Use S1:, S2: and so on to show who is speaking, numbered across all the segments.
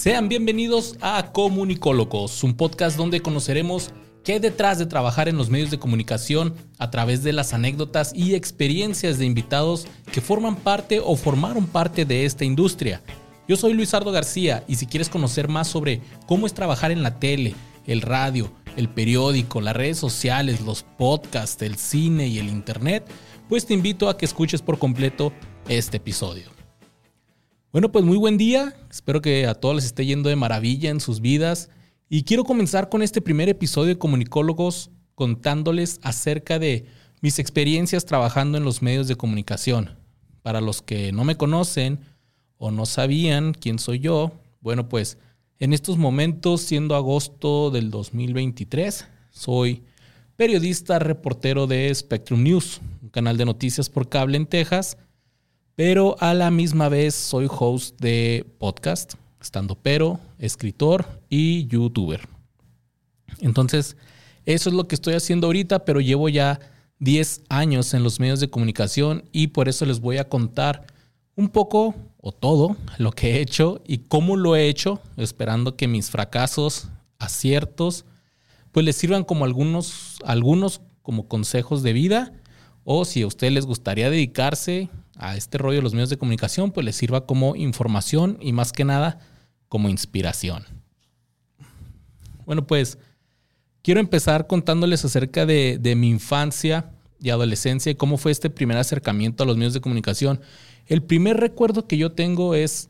S1: Sean bienvenidos a Comunicólogos, un podcast donde conoceremos qué hay detrás de trabajar en los medios de comunicación a través de las anécdotas y experiencias de invitados que forman parte o formaron parte de esta industria. Yo soy Luisardo García y si quieres conocer más sobre cómo es trabajar en la tele, el radio, el periódico, las redes sociales, los podcasts, el cine y el internet, pues te invito a que escuches por completo este episodio. Bueno, pues muy buen día. Espero que a todos les esté yendo de maravilla en sus vidas. Y quiero comenzar con este primer episodio de Comunicólogos contándoles acerca de mis experiencias trabajando en los medios de comunicación. Para los que no me conocen o no sabían quién soy yo, bueno, pues en estos momentos, siendo agosto del 2023, soy periodista, reportero de Spectrum News, un canal de noticias por cable en Texas pero a la misma vez soy host de podcast, estando pero, escritor y youtuber. Entonces, eso es lo que estoy haciendo ahorita, pero llevo ya 10 años en los medios de comunicación y por eso les voy a contar un poco o todo lo que he hecho y cómo lo he hecho, esperando que mis fracasos, aciertos, pues les sirvan como algunos, algunos como consejos de vida o si a ustedes les gustaría dedicarse a este rollo de los medios de comunicación, pues les sirva como información y más que nada como inspiración. Bueno, pues quiero empezar contándoles acerca de, mi infancia y adolescencia y cómo fue este primer acercamiento a los medios de comunicación. El primer recuerdo que yo tengo es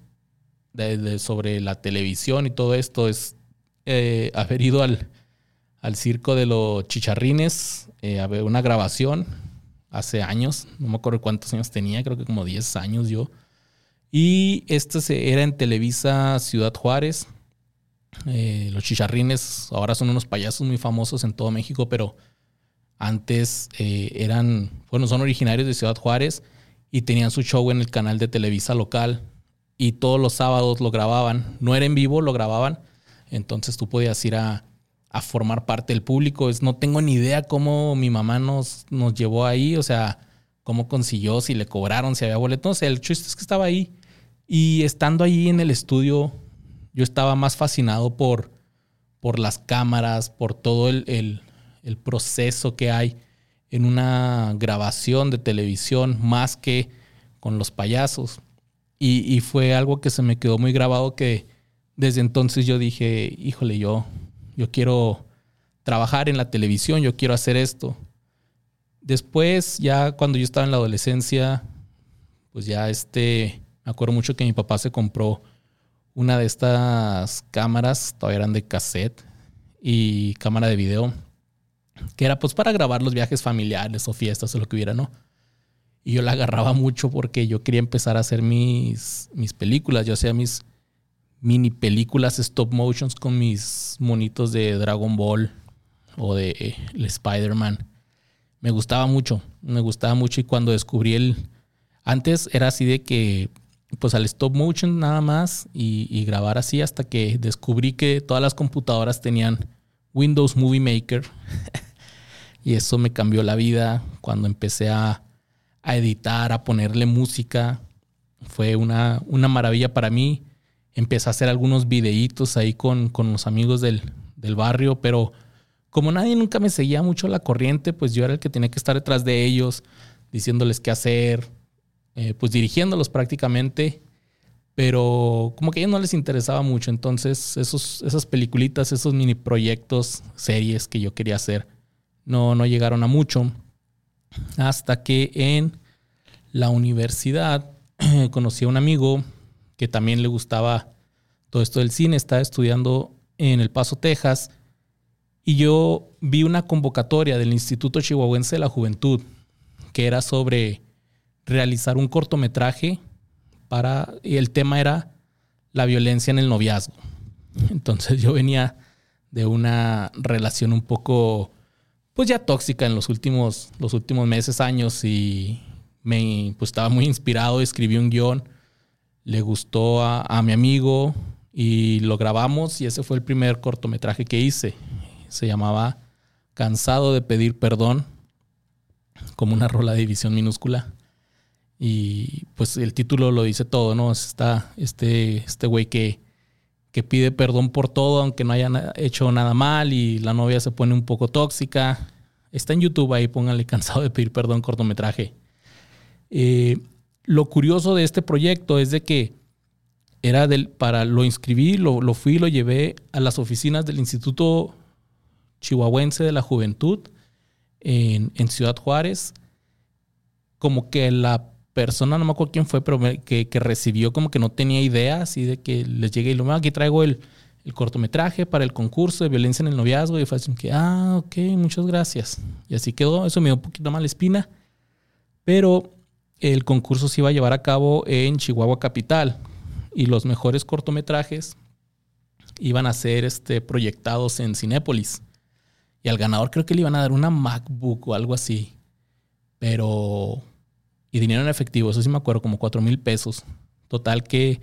S1: sobre la televisión y todo esto, es eh, haber ido al, circo de los chicharrines, eh, a ver una grabación hace años, no me acuerdo cuántos años tenía, creo que como 10 años yo. Y esto era en Televisa Ciudad Juárez. Eh, los chicharrines ahora son unos payasos muy famosos en todo México, pero antes eh, eran, bueno, son originarios de Ciudad Juárez y tenían su show en el canal de Televisa local y todos los sábados lo grababan. No era en vivo, lo grababan. Entonces tú podías ir a, a formar parte del público. Es, no tengo ni idea cómo mi mamá nos, nos llevó ahí, o sea, cómo consiguió, si le cobraron, si había boletos. O sea, el chiste es que estaba ahí. Y estando ahí en el estudio, yo estaba más fascinado por, por las cámaras, por todo el, proceso que hay en una grabación de televisión, más que con los payasos. Y, y fue algo que se me quedó muy grabado que desde entonces yo dije, híjole, yo yo quiero trabajar en la televisión, yo quiero hacer esto. Después, ya cuando yo estaba en la adolescencia, pues ya este, me acuerdo mucho que mi papá se compró una de estas cámaras, todavía eran de cassette y cámara de video, que era pues para grabar los viajes familiares o fiestas o lo que hubiera, ¿no? Y yo la agarraba mucho porque yo quería empezar a hacer mis, mis películas, yo hacía mis, mini películas stop motions con mis monitos de Dragon Ball o de eh, Spider-Man. Me gustaba mucho, me gustaba mucho y cuando descubrí el... Antes era así de que pues al stop motion nada más y, y, grabar así hasta que descubrí que todas las computadoras tenían Windows Movie Maker y eso me cambió la vida cuando empecé a, a editar, a ponerle música. Fue una, una maravilla para mí empecé a hacer algunos videitos ahí con, con los amigos del, barrio, pero como nadie nunca me seguía mucho la corriente, pues yo era el que tenía que estar detrás de ellos, diciéndoles qué hacer, eh, pues dirigiéndolos prácticamente, pero como que a ellos no les interesaba mucho, entonces esos, esas peliculitas, esos mini proyectos, series que yo quería hacer, no, no llegaron a mucho, hasta que en la universidad conocí a un amigo que también le gustaba todo esto del cine, estaba estudiando en El Paso, Texas, y yo vi una convocatoria del Instituto Chihuahuense de la Juventud, que era sobre realizar un cortometraje para, y el tema era la violencia en el noviazgo. Entonces yo venía de una relación un poco, pues ya tóxica en los últimos, los últimos meses, años, y me pues, estaba muy inspirado, escribí un guion le gustó a, mi amigo y lo grabamos y ese fue el primer cortometraje que hice. Se llamaba Cansado de pedir perdón, como una rola de división minúscula. Y pues el título lo dice todo, ¿no? Está este, este güey que, que pide perdón por todo, aunque no haya hecho nada mal y la novia se pone un poco tóxica. Está en YouTube ahí, pónganle cansado de pedir perdón cortometraje. Eh, lo curioso de este proyecto es de que era para lo inscribí, lo, fui, lo llevé a las oficinas del Instituto Chihuahuense de la Juventud en, Ciudad Juárez. Como que la persona, no me acuerdo quién fue, pero que, recibió como que no tenía idea, así de que les llegué y lo, aquí traigo el, cortometraje para el concurso de violencia en el noviazgo. Y fue así que, ah, ok, muchas gracias. Y así quedó, eso me dio un poquito mal espina. Pero el concurso se iba a llevar a cabo en Chihuahua Capital y los mejores cortometrajes iban a ser este, proyectados en Cinépolis. Y al ganador creo que le iban a dar una MacBook o algo así. Pero y dinero en efectivo, eso sí me acuerdo, como cuatro mil pesos. Total que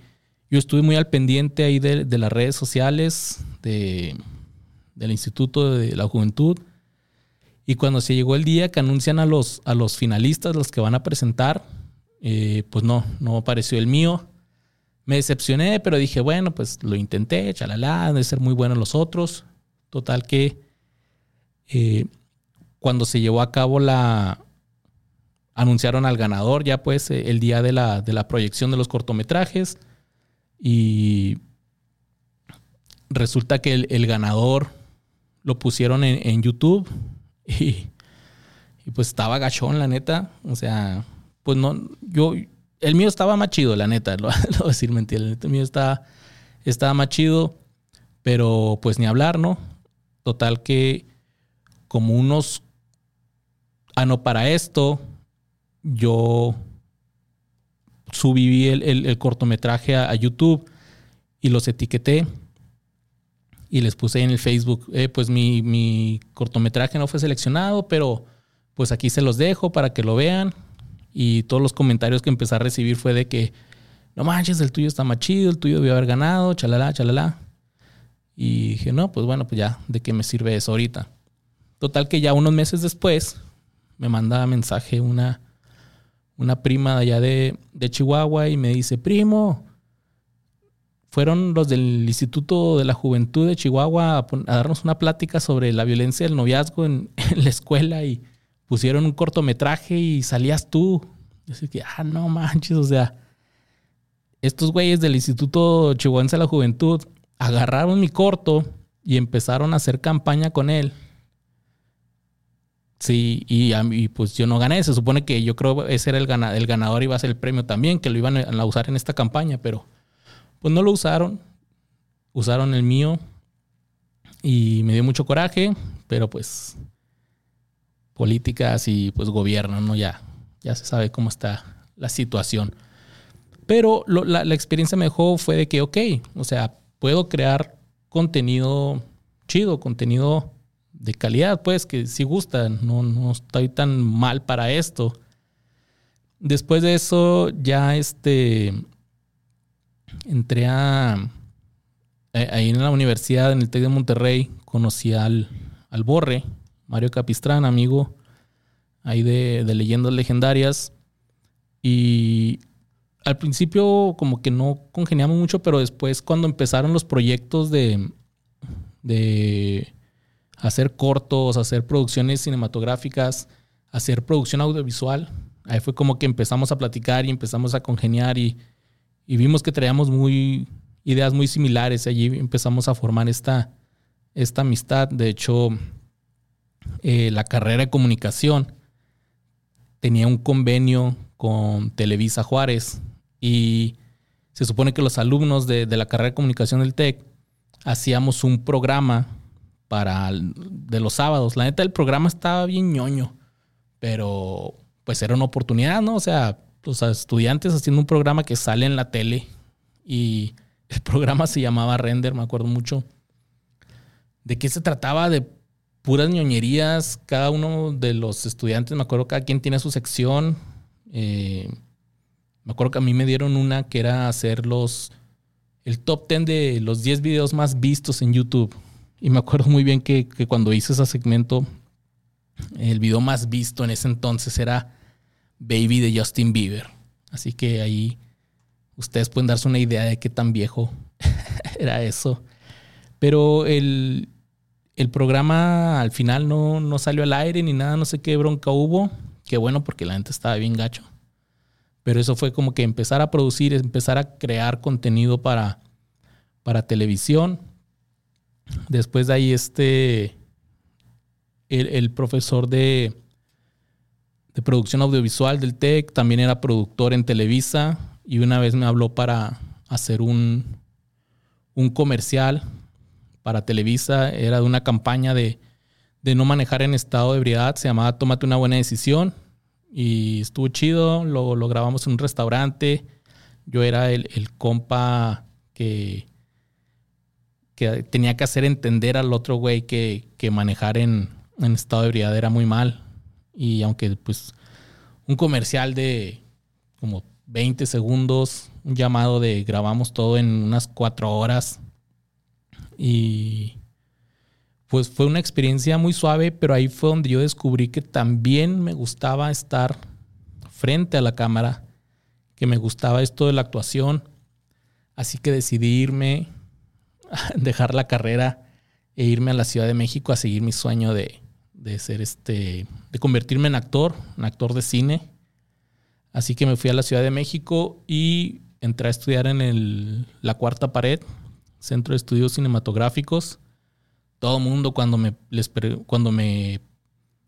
S1: yo estuve muy al pendiente ahí de, las redes sociales de, del Instituto de la Juventud. Y cuando se llegó el día que anuncian a los, a los finalistas, los que van a presentar, eh, pues no, no apareció el mío. Me decepcioné, pero dije, bueno, pues lo intenté, chalala, de ser muy buenos los otros. Total que eh, cuando se llevó a cabo la, anunciaron al ganador ya pues eh, el día de la, de la proyección de los cortometrajes y resulta que el, ganador lo pusieron en, YouTube y, pues estaba gachón, la neta. O sea, pues no, yo, el mío estaba más chido, la neta, lo, voy a decir mentira, el mío estaba, estaba más chido, pero pues ni hablar, ¿no? Total que como unos, ah, no, para esto, yo subí el, cortometraje a, YouTube y los etiqueté y les puse en el Facebook, eh, pues mi, cortometraje no fue seleccionado, pero pues aquí se los dejo para que lo vean. Y todos los comentarios que empecé a recibir fue de que, no manches, el tuyo está más chido, el tuyo debió haber ganado, chalala, chalala. Y dije, no, pues bueno, pues ya, ¿de qué me sirve eso ahorita? Total que ya unos meses después me manda mensaje una, una prima de allá de, Chihuahua y me dice, primo, fueron los del Instituto de la Juventud de Chihuahua a, darnos una plática sobre la violencia del noviazgo en, la escuela y pusieron un cortometraje y salías tú. Así que, ah, no manches, o sea, estos güeyes del Instituto Chihuahuense de la Juventud agarraron mi corto y empezaron a hacer campaña con él Sí, y, y, pues yo no gané. Se supone que yo creo ese era el, ganador, el ganador iba a ser el premio también, que lo iban a usar en esta campaña, pero pues no lo usaron. Usaron el mío y me dio mucho coraje, pero pues políticas y pues gobierno, ¿no? Ya, ya se sabe cómo está la situación. Pero la, la experiencia me dejó fue de que, ok, o sea, puedo crear contenido chido, contenido de calidad, pues, que si gustan, no, no estoy tan mal para esto. Después de eso, ya este, entré a, ahí en la universidad, en el TEC de Monterrey, conocí al, al Borre, Mario Capistrán, amigo ahí de, de leyendas legendarias. Y al principio como que no congeniamos mucho, pero después cuando empezaron los proyectos de, de hacer cortos, hacer producciones cinematográficas, hacer producción audiovisual. Ahí fue como que empezamos a platicar y empezamos a congeniar y, vimos que traíamos muy ideas muy similares. Allí empezamos a formar esta, esta amistad. De hecho, eh, la carrera de comunicación tenía un convenio con Televisa Juárez y se supone que los alumnos de, de la carrera de comunicación del TEC hacíamos un programa para de los sábados. La neta, el programa estaba bien ñoño, pero pues era una oportunidad, ¿no? O sea, los estudiantes haciendo un programa que sale en la tele y el programa se llamaba Render, me acuerdo mucho. ¿De qué se trataba? De puras ñoñerías. Cada uno de los estudiantes, me acuerdo, cada quien tiene su sección. Eh, me acuerdo que a mí me dieron una que era hacer los, el top 10 de los 10 videos más vistos en YouTube. Y me acuerdo muy bien que, cuando hice ese segmento, el video más visto en ese entonces era Baby de Justin Bieber. Así que ahí ustedes pueden darse una idea de qué tan viejo era eso. Pero el, el programa al final no, no salió al aire ni nada, no sé qué bronca hubo. Qué bueno porque la gente estaba bien gacho. Pero eso fue como que empezar a producir, empezar a crear contenido para, para televisión. Después de ahí, este, el, profesor de, de producción audiovisual del TEC también era productor en Televisa y una vez me habló para hacer un, un comercial para Televisa. Era de una campaña de, de no manejar en estado de ebriedad. Se llamaba Tómate una buena decisión. Y estuvo chido. Lo, lo grabamos en un restaurante. Yo era el, el compa que, que tenía que hacer entender al otro güey que, que manejar en, en estado de ebriedad era muy mal. Y aunque pues un comercial de como 20 segundos, un llamado de grabamos todo en unas cuatro horas. Y pues fue una experiencia muy suave, pero ahí fue donde yo descubrí que también me gustaba estar frente a la cámara, que me gustaba esto de la actuación. Así que decidí irme dejar la carrera e irme a la Ciudad de México a seguir mi sueño de, ser este, de convertirme en actor, en actor de cine. Así que me fui a la Ciudad de México y entré a estudiar en el, la cuarta pared, Centro de Estudios Cinematográficos. Todo mundo cuando me, les, cuando me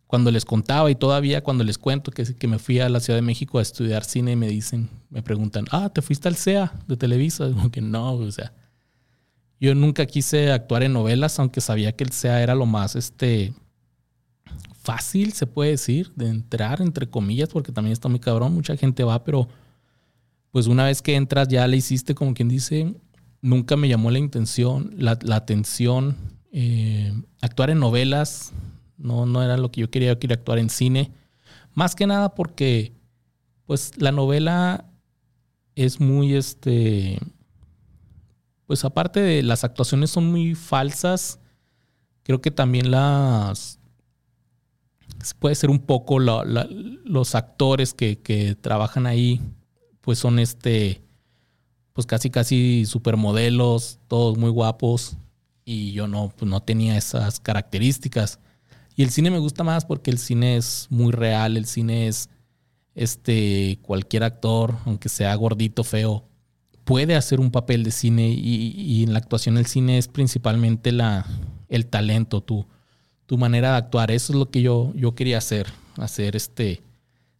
S1: cuando les contaba y todavía cuando les cuento que, que me fui a la Ciudad de México a estudiar cine me dicen, me preguntan, ah, ¿te fuiste al CEA de Televisa? Como que no, o sea, yo nunca quise actuar en novelas, aunque sabía que el SEA era lo más este, fácil, se puede decir, de entrar, entre comillas, porque también está muy cabrón, mucha gente va, pero pues una vez que entras ya le hiciste, como quien dice, nunca me llamó la intención, la, atención. Eh, actuar en novelas no, no era lo que yo quería, yo quería actuar en cine. Más que nada porque, pues, la novela es muy, este, pues aparte de las actuaciones son muy falsas, creo que también las... Puede ser un poco los actores que, trabajan ahí, pues son este, pues casi casi supermodelos, todos muy guapos, y yo no, pues no tenía esas características. Y el cine me gusta más porque el cine es muy real, el cine es este cualquier actor, aunque sea gordito, feo, puede hacer un papel de cine y, en la actuación el cine es principalmente la, el talento, tu, tu manera de actuar. Eso es lo que yo, yo quería hacer, hacer este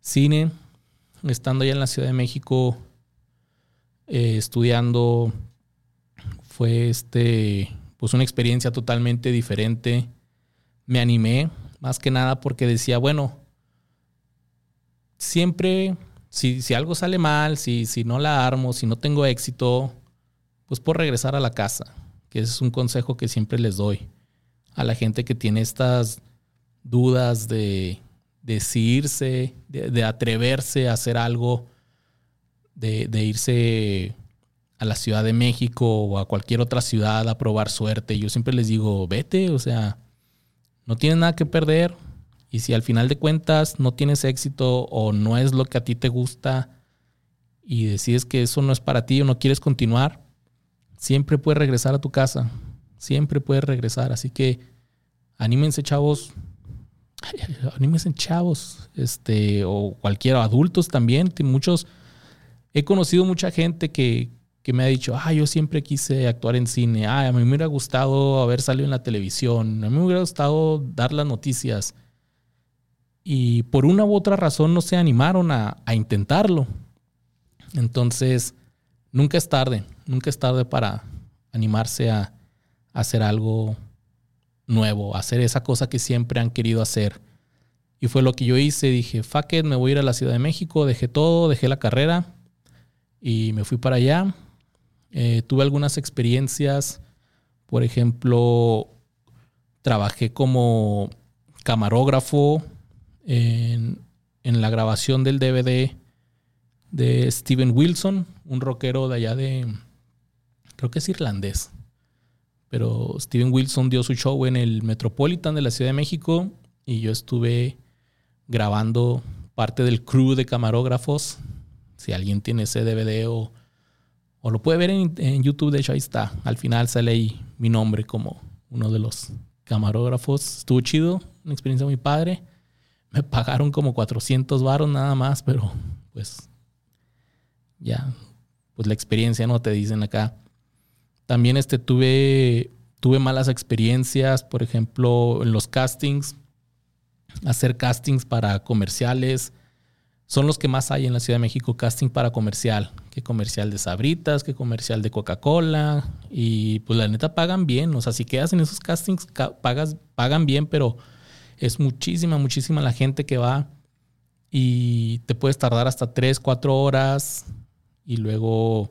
S1: cine. Estando allá en la Ciudad de México, eh, estudiando, fue este, pues una experiencia totalmente diferente. Me animé, más que nada porque decía, bueno, siempre si, si algo sale mal, si, si no la armo, si no tengo éxito, pues por regresar a la casa, que es un consejo que siempre les doy a la gente que tiene estas dudas de decidirse, de, atreverse a hacer algo, de, de, irse a la Ciudad de México o a cualquier otra ciudad a probar suerte. Yo siempre les digo, vete, o sea, no tienes nada que perder, y si al final de cuentas no tienes éxito o no es lo que a ti te gusta y decides que eso no es para ti o no quieres continuar, siempre puedes regresar a tu casa. Siempre puedes regresar. Así que anímense, chavos. Anímense, chavos. Este, o cualquiera, adultos también. Muchos. He conocido mucha gente que, que me ha dicho, ah, yo siempre quise actuar en cine, ah, a mí me hubiera gustado haber salido en la televisión, a mí me hubiera gustado dar las noticias y por una u otra razón no se animaron a, intentarlo. Entonces, nunca es tarde, nunca es tarde para animarse a, hacer algo nuevo, hacer esa cosa que siempre han querido hacer. Y fue lo que yo hice, dije, fuck it, me voy a ir a la Ciudad de México, dejé todo, dejé la carrera y me fui para allá. Eh, tuve algunas experiencias, por ejemplo, trabajé como camarógrafo en, la grabación del DVD de Steven Wilson, un rockero de allá de, creo que es irlandés, pero Steven Wilson dio su show en el Metropolitan de la Ciudad de México y yo estuve grabando parte del crew de camarógrafos. Si alguien tiene ese DVD o, O lo puede ver en, YouTube, de hecho ahí está. Al final sale ahí mi nombre como uno de los camarógrafos. Estuvo chido, una experiencia muy padre. Me pagaron como 400 varos nada más, pero pues ya, pues la experiencia, ¿no? Te dicen acá. También este, tuve, tuve malas experiencias, por ejemplo, en los castings, hacer castings para comerciales. Son los que más hay en la Ciudad de México, casting para comercial. Que comercial de Sabritas, que comercial de Coca-Cola. Y pues la neta pagan bien. O sea, si quedas en esos castings, pagas, pagan bien, pero es muchísima, muchísima la gente que va. Y te puedes tardar hasta 3, 4 horas. Y luego,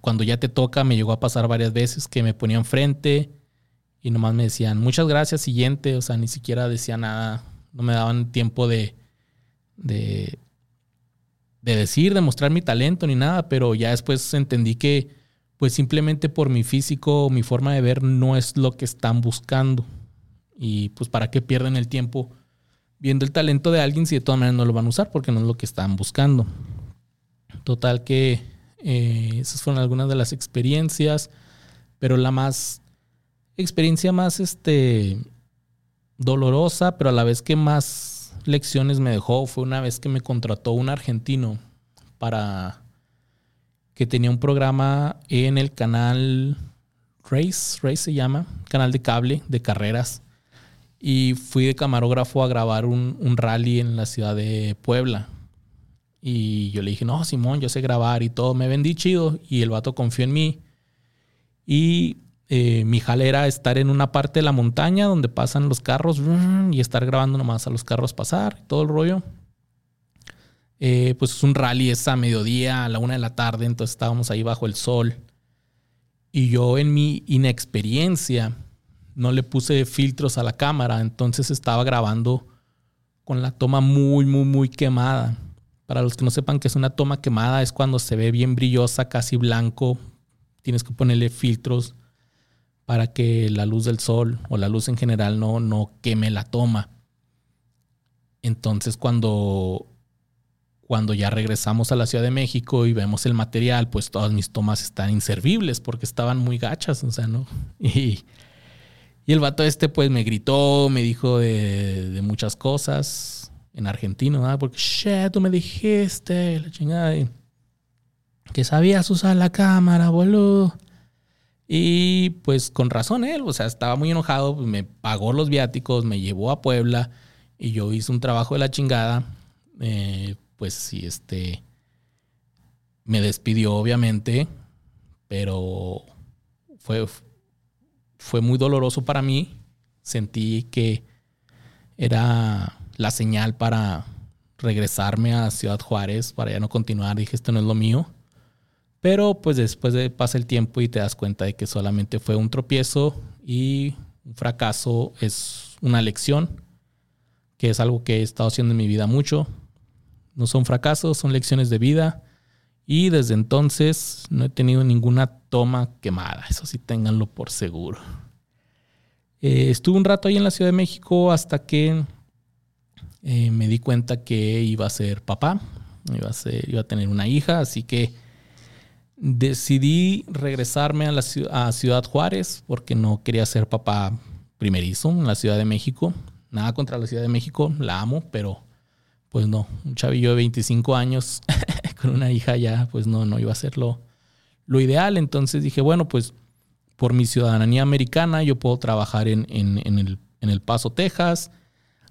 S1: cuando ya te toca, me llegó a pasar varias veces que me ponían frente y nomás me decían, muchas gracias, siguiente. O sea, ni siquiera decía nada. No me daban tiempo de de, de decir, de mostrar mi talento ni nada, pero ya después entendí que pues simplemente por mi físico, mi forma de ver no es lo que están buscando. Y pues para qué pierden el tiempo viendo el talento de alguien si de todas maneras no lo van a usar porque no es lo que están buscando. Total que eh, esas fueron algunas de las experiencias, pero la más experiencia más este dolorosa, pero a la vez que más lecciones me dejó fue una vez que me contrató un argentino para que tenía un programa en el canal Race, Race se llama, canal de cable de carreras. Y fui de camarógrafo a grabar un, un rally en la ciudad de Puebla. Y yo le dije, no, Simón, yo sé grabar y todo. Me vendí chido. Y el vato confió en mí. Y eh, mi jale era estar en una parte de la montaña donde pasan los carros y estar grabando nomás a los carros pasar, todo el rollo. Eh, pues es un rally, es a mediodía, a la una de la tarde, entonces estábamos ahí bajo el sol. Y yo en mi inexperiencia no le puse filtros a la cámara, entonces estaba grabando con la toma muy, muy, muy quemada. Para los que no sepan que es una toma quemada, es cuando se ve bien brillosa, casi blanco. Tienes que ponerle filtros para que la luz del sol o la luz en general no, no queme la toma. Entonces cuando, cuando ya regresamos a la Ciudad de México y vemos el material, pues todas mis tomas están inservibles porque estaban muy gachas, o sea, ¿no? Y, y el vato este pues me gritó, me dijo de, de muchas cosas en argentino, ¿no? porque, shit, tú me dijiste, la chingada, que sabías usar la cámara, boludo. Y pues con razón él, o sea, estaba muy enojado, pues, me pagó los viáticos, me llevó a Puebla y yo hice un trabajo de la chingada. Eh, pues sí, este, me despidió obviamente, pero fue, fue muy doloroso para mí. Sentí que era la señal para regresarme a Ciudad Juárez, para ya no continuar. Dije, esto no es lo mío. Pero pues después de pasa el tiempo y te das cuenta de que solamente fue un tropiezo y un fracaso es una lección, que es algo que he estado haciendo en mi vida mucho. No son fracasos, son lecciones de vida. Y desde entonces no he tenido ninguna toma quemada. Eso sí, ténganlo por seguro. Eh, estuve un rato ahí en la Ciudad de México hasta que eh, me di cuenta que iba a ser papá. Iba a, tener una hija. Así que decidí regresarme a, la, Ciudad Juárez porque no quería ser papá primerizo en la Ciudad de México. Nada contra la Ciudad de México, la amo, pero pues no, un chavillo de 25 años con una hija ya, pues no, no iba a ser lo, ideal. Entonces dije, bueno, pues por mi ciudadanía americana yo puedo trabajar en el, Paso, Texas,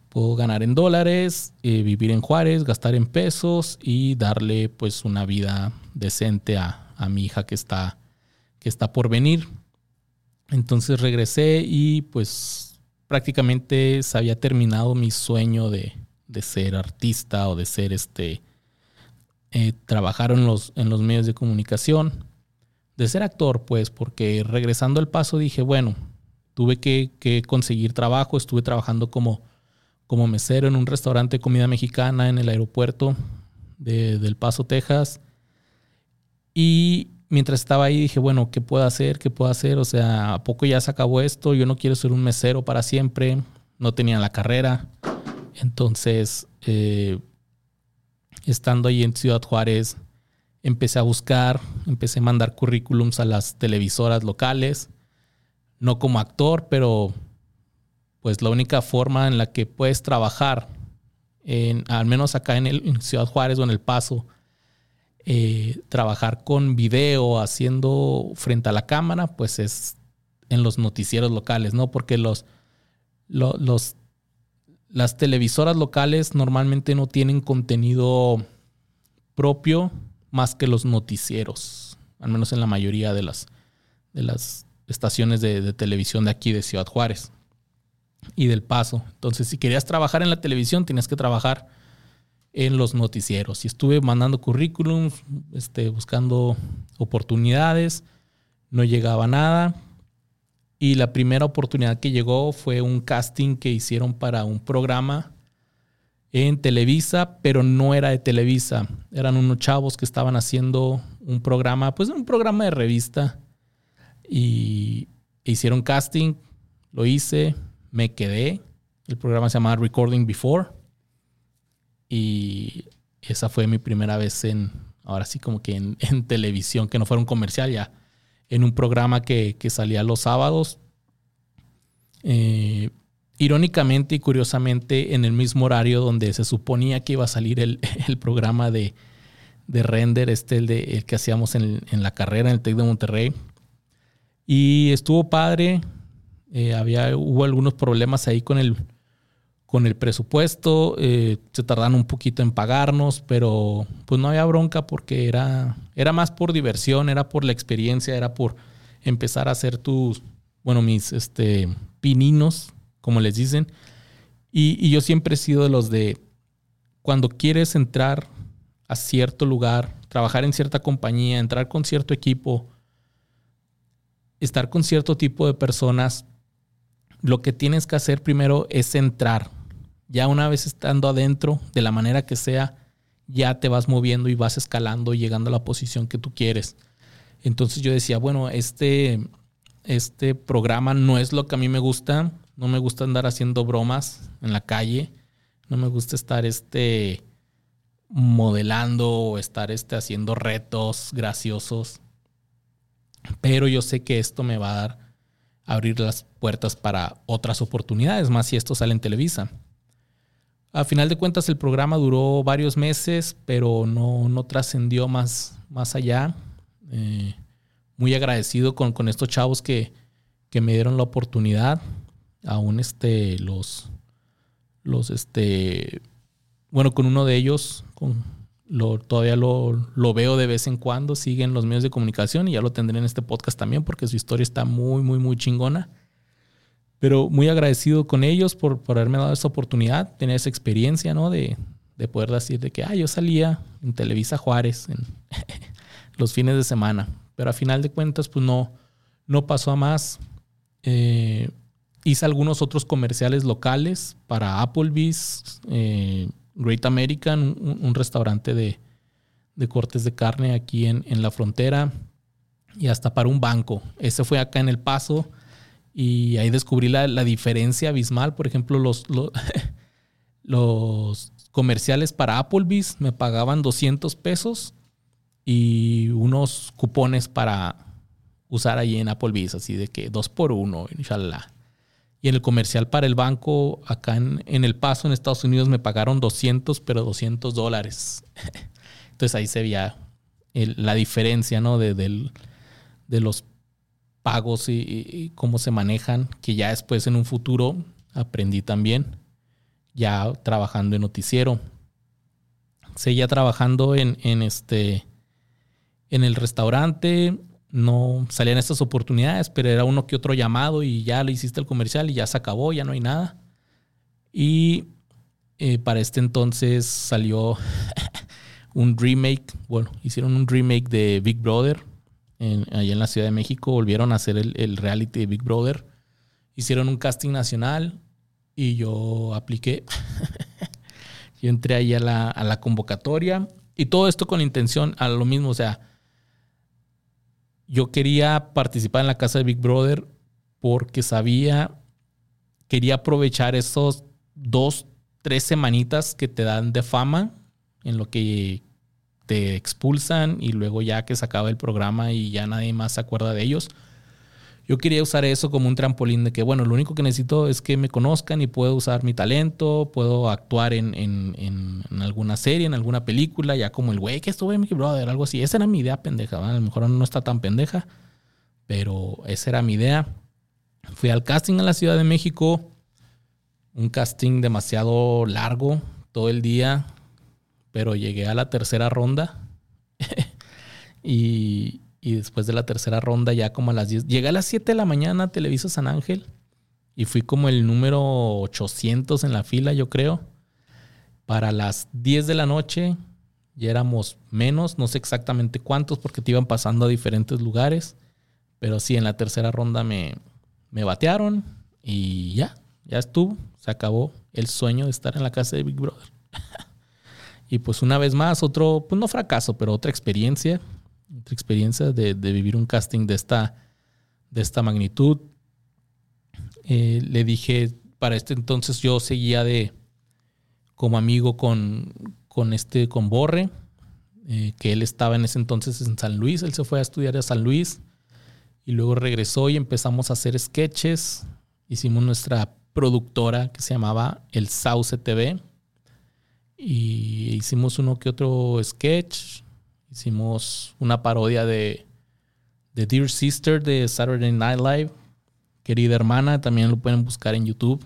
S1: puedo ganar en dólares, eh, vivir en Juárez, gastar en pesos y darle pues una vida decente a, a mi hija que está, que está por venir. Entonces regresé y pues prácticamente se había terminado mi sueño de, ser artista o de ser este, eh, trabajar en los, en los medios de comunicación, de ser actor, pues, porque regresando al paso dije, bueno, tuve que, conseguir trabajo, estuve trabajando como, como mesero en un restaurante de comida mexicana en el aeropuerto de, del Paso, Texas. Y mientras estaba ahí dije, bueno, ¿qué puedo hacer? ¿Qué puedo hacer? O sea, ¿a poco ya se acabó esto? Yo no quiero ser un mesero para siempre. No tenía la carrera. Entonces, eh, estando ahí en Ciudad Juárez, empecé a buscar, empecé a mandar currículums a las televisoras locales, no como actor, pero pues la única forma en la que puedes trabajar, en, al menos acá en, el, Ciudad Juárez o en El Paso, eh, trabajar con video haciendo frente a la cámara, pues es en los noticieros locales, ¿no? Porque los, los, las televisoras locales normalmente no tienen contenido propio más que los noticieros, al menos en la mayoría de las, de las estaciones de, televisión de aquí de Ciudad Juárez y del Paso. Entonces, si querías trabajar en la televisión, tenías que trabajar en los noticieros. Y estuve mandando currículums, este, buscando oportunidades, no llegaba nada. Y la primera oportunidad que llegó fue un casting que hicieron para un programa en Televisa, pero no era de Televisa. Eran unos chavos que estaban haciendo un programa, pues un programa de revista. Y hicieron casting, lo hice, me quedé. El programa se llamaba Recording Before. Y esa fue mi primera vez en, ahora sí como que en, televisión, que no fuera un comercial ya, en un programa que, salía los sábados. Eh, irónicamente y curiosamente en el mismo horario donde se suponía que iba a salir el, programa de, render, este, el, de, el que hacíamos en, la carrera en el TEC de Monterrey. Y estuvo padre. Eh, había, hubo algunos problemas ahí con el, con el presupuesto. Eh, se tardaron un poquito en pagarnos, pero pues no había bronca porque era, era más por diversión, era por la experiencia, era por empezar a hacer tus, bueno, mis este, pininos como les dicen. Y, yo siempre he sido de los de cuando quieres entrar a cierto lugar, trabajar en cierta compañía, entrar con cierto equipo, estar con cierto tipo de personas, lo que tienes que hacer primero es entrar. Ya una vez estando adentro, de la manera que sea, ya te vas moviendo y vas escalando y llegando a la posición que tú quieres. Entonces yo decía, bueno, este, este programa no es lo que a mí me gusta, no me gusta andar haciendo bromas en la calle. No me gusta estar este modelando o estar este haciendo retos graciosos. Pero yo sé que esto me va a dar abrir las puertas para otras oportunidades, más si esto sale en Televisa. A final de cuentas el programa duró varios meses, pero no, no trascendió más, más allá. Eh, muy agradecido con, con estos chavos que, que me dieron la oportunidad aún este, los, los, este, bueno, con uno de ellos, con, lo, todavía lo, lo, veo de vez en cuando, siguen los medios de comunicación y ya lo tendré en este podcast también porque su historia está muy, muy, muy chingona. Pero muy agradecido con ellos por, por haberme dado esa oportunidad, tener esa experiencia, ¿no? De, de poder decir de que, ah, yo salía en Televisa Juárez en los fines de semana. Pero a final de cuentas, pues no, no pasó a más. Eh, hice algunos otros comerciales locales para Applebee's, eh, Great American, un, restaurante de, cortes de carne aquí en, la frontera y hasta para un banco. Ese fue acá en El Paso y ahí descubrí la, diferencia abismal. Por ejemplo, los, los, comerciales para Applebee's me pagaban 200 pesos y unos cupones para usar ahí en Applebee's, así de que dos por uno, inshallah. Y en el comercial para el banco, acá en, El Paso, en Estados Unidos, me pagaron 200, pero 200 dólares. Entonces ahí se veía la diferencia, ¿no? De, de los pagos y, cómo se manejan, que ya después en un futuro aprendí también, ya trabajando en noticiero. Seguía trabajando en, en este, en el restaurante, no salían estas oportunidades, pero era uno que otro llamado y ya le hiciste el comercial y ya se acabó, ya no hay nada. Y eh, para este entonces salió un remake, bueno, hicieron un remake de Big Brother en, allá en la Ciudad de México, volvieron a hacer el, reality de Big Brother, hicieron un casting nacional y yo apliqué. yo entré ahí a la, a la convocatoria y todo esto con intención a lo mismo, o sea, yo quería participar en la casa de Big Brother porque sabía, quería aprovechar esos dos, tres semanitas que te dan de fama en lo que te expulsan y luego ya que se acaba el programa y ya nadie más se acuerda de ellos. Yo quería usar eso como un trampolín de que, bueno, lo único que necesito es que me conozcan y puedo usar mi talento, puedo actuar en, en, alguna serie, en alguna película, ya como el güey que estuve en mi brother, algo así. Esa era mi idea pendeja, a lo mejor no está tan pendeja, pero esa era mi idea. Fui al casting en la Ciudad de México, un casting demasiado largo, todo el día, pero llegué a la tercera ronda y, y, después de la tercera ronda ya como a las 10, llegué a las 7 de la mañana a Televisa San Ángel y fui como el número 800 en la fila, yo creo. Para las 10 de la noche ya éramos menos, no sé exactamente cuántos porque te iban pasando a diferentes lugares, pero sí, en la tercera ronda me, me batearon y ya, ya estuvo, se acabó el sueño de estar en la casa de Big Brother. y pues una vez más, otro, pues no fracaso, pero otra experiencia, otra experiencia de, vivir un casting de esta, de esta magnitud. Eh, le dije, para este entonces yo seguía de como amigo con, con este, con Borre, eh, que él estaba en ese entonces en San Luis, él se fue a estudiar a San Luis y luego regresó y empezamos a hacer sketches. Hicimos nuestra productora que se llamaba El Sauce TV. Y hicimos uno que otro sketch. Hicimos una parodia de, de Dear Sister de Saturday Night Live. Querida hermana, también lo pueden buscar en YouTube.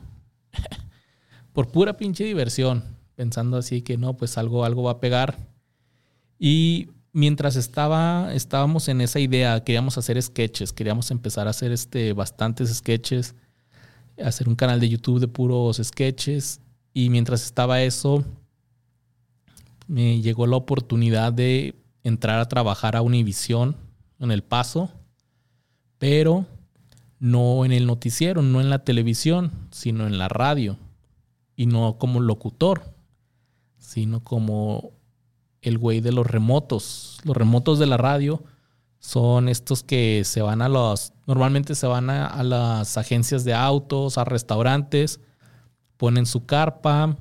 S1: Por pura pinche diversión. Pensando así que no, pues algo, algo va a pegar. Y mientras estaba, estábamos en esa idea, queríamos hacer sketches, queríamos empezar a hacer este, bastantes sketches, hacer un canal de YouTube de puros sketches. Y mientras estaba eso, me llegó la oportunidad de entrar a trabajar a Univision en El Paso, pero no en el noticiero, no en la televisión, sino en la radio. Y no como locutor, sino como el güey de los remotos. Los remotos de la radio son estos que se van a los, normalmente se van a, las agencias de autos, a restaurantes, ponen su carpa,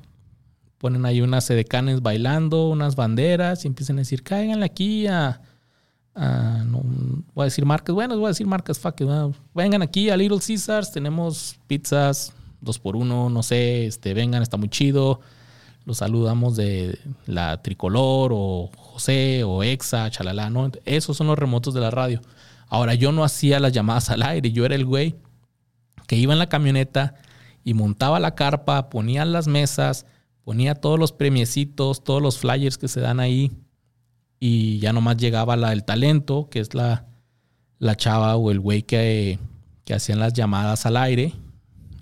S1: ponen ahí unas sedecanes bailando, unas banderas y empiezan a decir, cáiganle aquí a, voy a decir marcas, bueno, voy a decir marcas, fuck vengan aquí a Little Caesars, tenemos pizzas dos por uno, no sé, este, vengan, está muy chido los saludamos de la tricolor o José o Exa, chalala, ¿no? Esos son los remotos de la radio. Ahora, yo no hacía las llamadas al aire, yo era el güey que iba en la camioneta y montaba la carpa, ponía las mesas, ponía todos los premiecitos, todos los flyers que se dan ahí y ya nomás llegaba la, el talento, que es la, la chava o el güey que, que hacían las llamadas al aire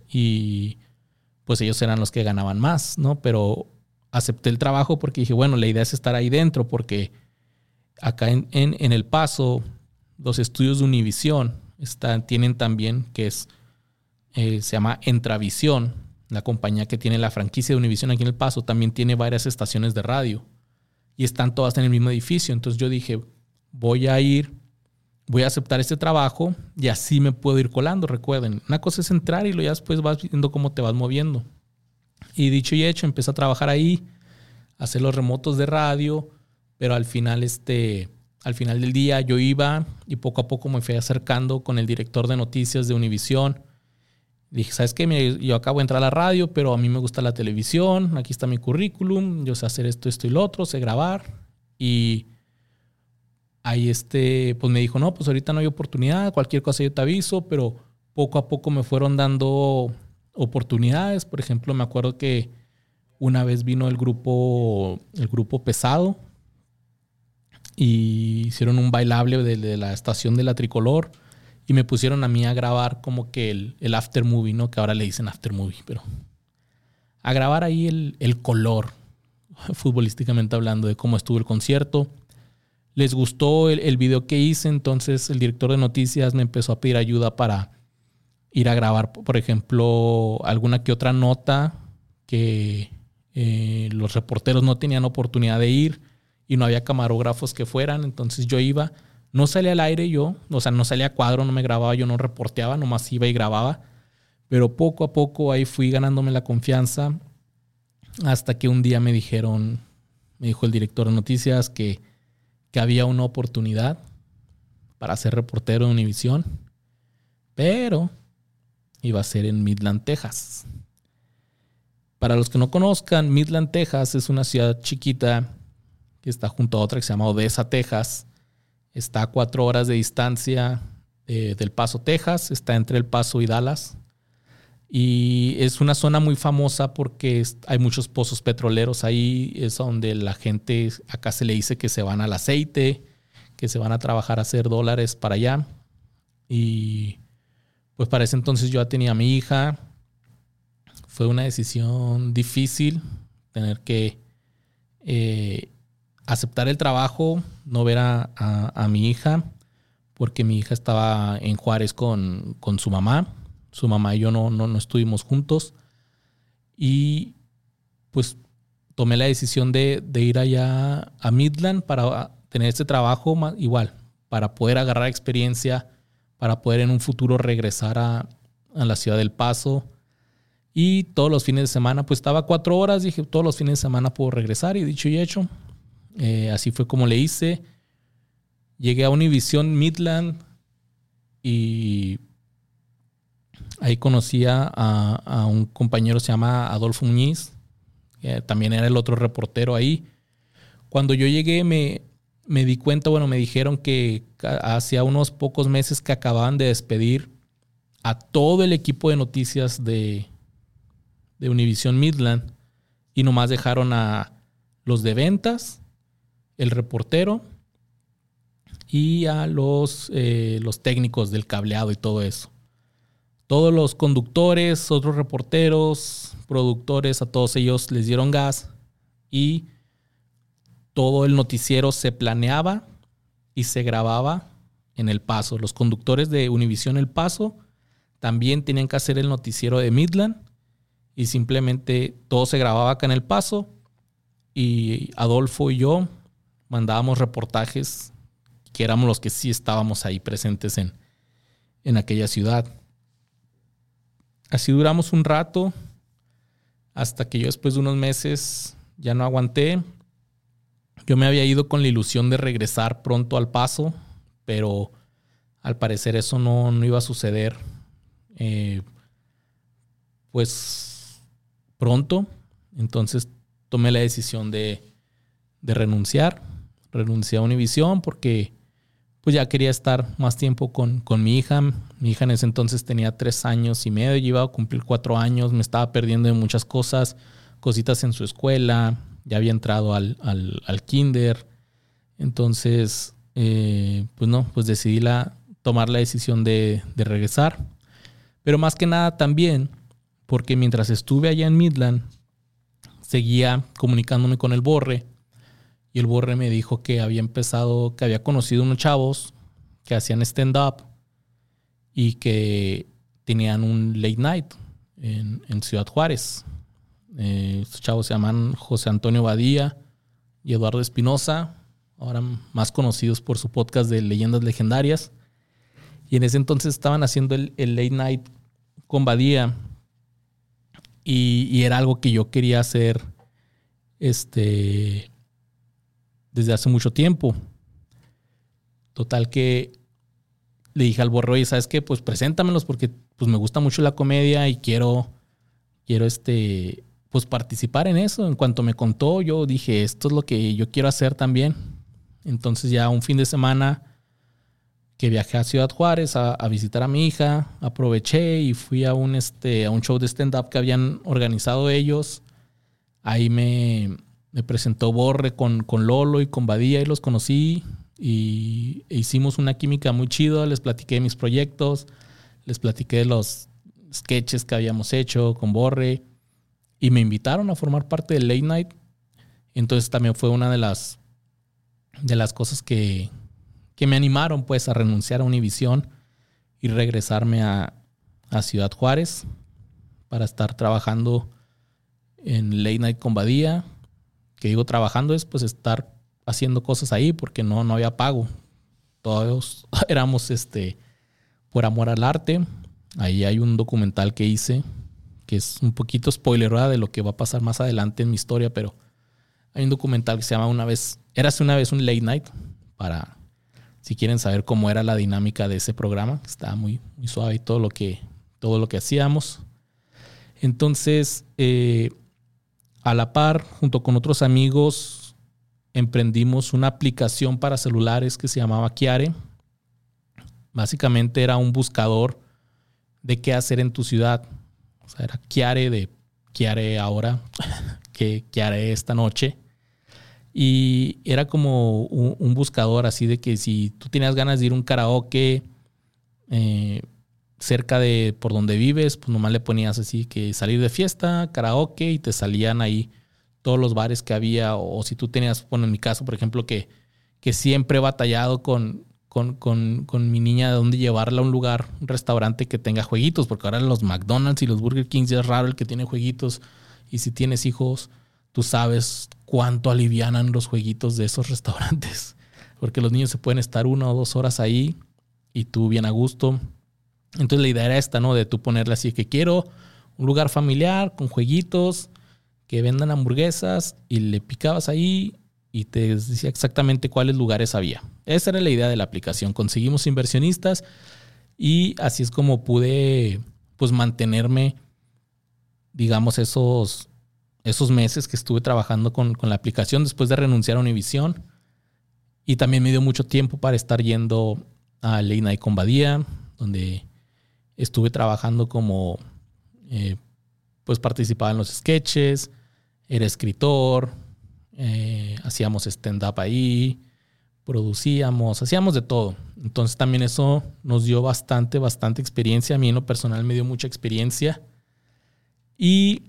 S1: y pues ellos eran los que ganaban más, ¿no? Pero acepté el trabajo porque dije, bueno, la idea es estar ahí dentro porque acá en, en, El Paso, los estudios de Univisión están, tienen también, que es, eh, se llama Entravisión, la compañía que tiene la franquicia de Univisión aquí en El Paso, también tiene varias estaciones de radio y están todas en el mismo edificio. Entonces yo dije, voy a ir, voy a aceptar este trabajo y así me puedo ir colando. Recuerden, una cosa es entrar y luego ya después vas viendo cómo te vas moviendo. Y dicho y hecho, empecé a trabajar ahí, a hacer los remotos de radio, pero al final, este, al final del día yo iba y poco a poco me fui acercando con el director de noticias de Univisión. Dije, ¿sabes qué? Yo acabo de entrar a la radio, pero a mí me gusta la televisión, aquí está mi currículum, yo sé hacer esto, esto y lo otro, sé grabar. Y ahí este, pues me dijo, no, pues ahorita no hay oportunidad, cualquier cosa yo te aviso, pero poco a poco me fueron dando oportunidades. Por ejemplo, me acuerdo que una vez vino el grupo, el grupo pesado y hicieron un bailable de, la estación de la tricolor y me pusieron a mí a grabar como que el, el after movie, ¿no? Que ahora le dicen after movie, pero a grabar ahí el, el color, futbolísticamente hablando, de cómo estuvo el concierto. Les gustó el, el video que hice, entonces el director de noticias me empezó a pedir ayuda para ir a grabar, por ejemplo, alguna que otra nota que eh, los reporteros no tenían oportunidad de ir y no había camarógrafos que fueran, entonces yo iba, no salía al aire yo, o sea, no salía a cuadro, no me grababa, yo no reporteaba, nomás iba y grababa, pero poco a poco ahí fui ganándome la confianza hasta que un día me dijeron, me dijo el director de noticias que que había una oportunidad para ser reportero de Univisión, pero iba a ser en Midland, Texas. Para los que no conozcan, Midland, Texas es una ciudad chiquita que está junto a otra que se llama Odessa, Texas. Está a cuatro horas de distancia eh, del Paso, Texas. Está entre El Paso y Dallas. Y es una zona muy famosa porque hay muchos pozos petroleros ahí. Es donde la gente, acá se le dice que se van al aceite, que se van a trabajar a hacer dólares para allá. Y pues para ese entonces yo tenía a mi hija fue una decisión difícil tener que eh, aceptar el trabajo, no ver a, mi hija, porque mi hija estaba en Juárez con, su mamá. Su mamá y yo no, no, estuvimos juntos. Y pues tomé la decisión de, ir allá a Midland para tener este trabajo igual, para poder agarrar experiencia, para poder en un futuro regresar a, a la ciudad del Paso y todos los fines de semana, pues estaba cuatro horas, dije, todos los fines de semana puedo regresar y dicho y hecho. Eh, así fue como le hice. Llegué a Univision Midland y ahí conocí a, un compañero se llama Adolfo Muñiz, que también era el otro reportero ahí. Cuando yo llegué me, me di cuenta, bueno, me dijeron que hacía unos pocos meses que acababan de despedir a todo el equipo de noticias de, de Univision Midland y nomás dejaron a los de ventas, el reportero y a los, eh, los técnicos del cableado y todo eso. Todos los conductores, otros reporteros, productores, a todos ellos les dieron gas y todo el noticiero se planeaba y se grababa en El Paso. Los conductores de Univision El Paso también tenían que hacer el noticiero de Midland y simplemente todo se grababa acá en El Paso y Adolfo y yo mandábamos reportajes que éramos los que sí estábamos ahí presentes en, en aquella ciudad. Así duramos un rato hasta que yo después de unos meses ya no aguanté. Yo me había ido con la ilusión de regresar pronto al paso, pero al parecer eso no, no iba a suceder. Eh, pues pronto. Entonces tomé la decisión de, renunciar. Renuncié a Univision porque pues ya quería estar más tiempo con, mi hija. Mi hija en ese entonces tenía tres años y medio, iba a cumplir cuatro años, me estaba perdiendo de muchas cosas, cositas en su escuela, ya había entrado al, kinder. Entonces, eh, pues no, pues decidí la, tomar la decisión de, de regresar. Pero más que nada también porque mientras estuve allá en Midland, seguía comunicándome con el Borre y el Borre me dijo que había empezado, que había conocido unos chavos que hacían stand-up y que tenían un late night en, Ciudad Juárez. Eh, estos chavos se llaman José Antonio Badía y Eduardo Espinosa, ahora más conocidos por su podcast de leyendas legendarias. Y en ese entonces estaban haciendo el, late night con Badía y, era algo que yo quería hacer este, desde hace mucho tiempo. Total que le dije al borro, ¿sabes qué? Pues preséntamelos porque pues me gusta mucho la comedia y quiero, quiero este, pues participar en eso. En cuanto me contó, yo dije, esto es lo que yo quiero hacer también. Entonces ya un fin de semana que viajé a Ciudad Juárez a, visitar a mi hija, aproveché y fui a un, este, a un show de stand-up que habían organizado ellos. Ahí me, presentó Borre con, con, Lolo y con Badía y los conocí y e hicimos una química muy chida. Les platiqué de mis proyectos, les platiqué de los sketches que habíamos hecho con Borre y me invitaron a formar parte del Late Night. Entonces también fue una de las, de las cosas que, que me animaron pues a renunciar a Univision y regresarme a, Ciudad Juárez para estar trabajando en Late Night con Badía. Que digo trabajando es pues estar haciendo cosas ahí porque no, no había pago. Todos éramos este por amor al arte. Ahí hay un documental que hice que es un poquito spoiler de lo que va a pasar más adelante en mi historia, pero hay un documental que se llama Una vez, érase una vez un late night para si quieren saber cómo era la dinámica de ese programa. Estaba muy, muy suave y todo lo que, todo lo que hacíamos. Entonces, eh, a la par, junto con otros amigos, emprendimos una aplicación para celulares que se llamaba Kiare. Básicamente era un buscador de qué hacer en tu ciudad. O sea, era Kiare de qué ahora, qué, haré esta noche. Y era como un, buscador así de que si tú tenías ganas de ir a un karaoke eh, cerca de por donde vives, pues nomás le ponías así que salir de fiesta, karaoke y te salían ahí todos los bares que había. O, si tú tenías, bueno, en mi caso, por ejemplo, que, que siempre he batallado con, con, con, con, mi niña de dónde llevarla a un lugar, un restaurante que tenga jueguitos, porque ahora los McDonald's y los Burger Kings es raro el que tiene jueguitos. Y si tienes hijos, tú sabes cuánto alivianan los jueguitos de esos restaurantes, porque los niños se pueden estar una o dos horas ahí y tú bien a gusto. Entonces la idea era esta, ¿no? De tú ponerle así que quiero un lugar familiar con jueguitos que vendan hamburguesas y le picabas ahí y te decía exactamente cuáles lugares había. Esa era la idea de la aplicación. Conseguimos inversionistas y así es como pude pues mantenerme, digamos, esos, esos meses que estuve trabajando con, la aplicación después de renunciar a Univision. Y también me dio mucho tiempo para estar yendo a Leina y Combadía, donde estuve trabajando como, eh, pues participaba en los sketches, era escritor, eh, hacíamos stand-up ahí, producíamos, hacíamos de todo. Entonces también eso nos dio bastante, bastante experiencia. A mí en lo personal me dio mucha experiencia. Y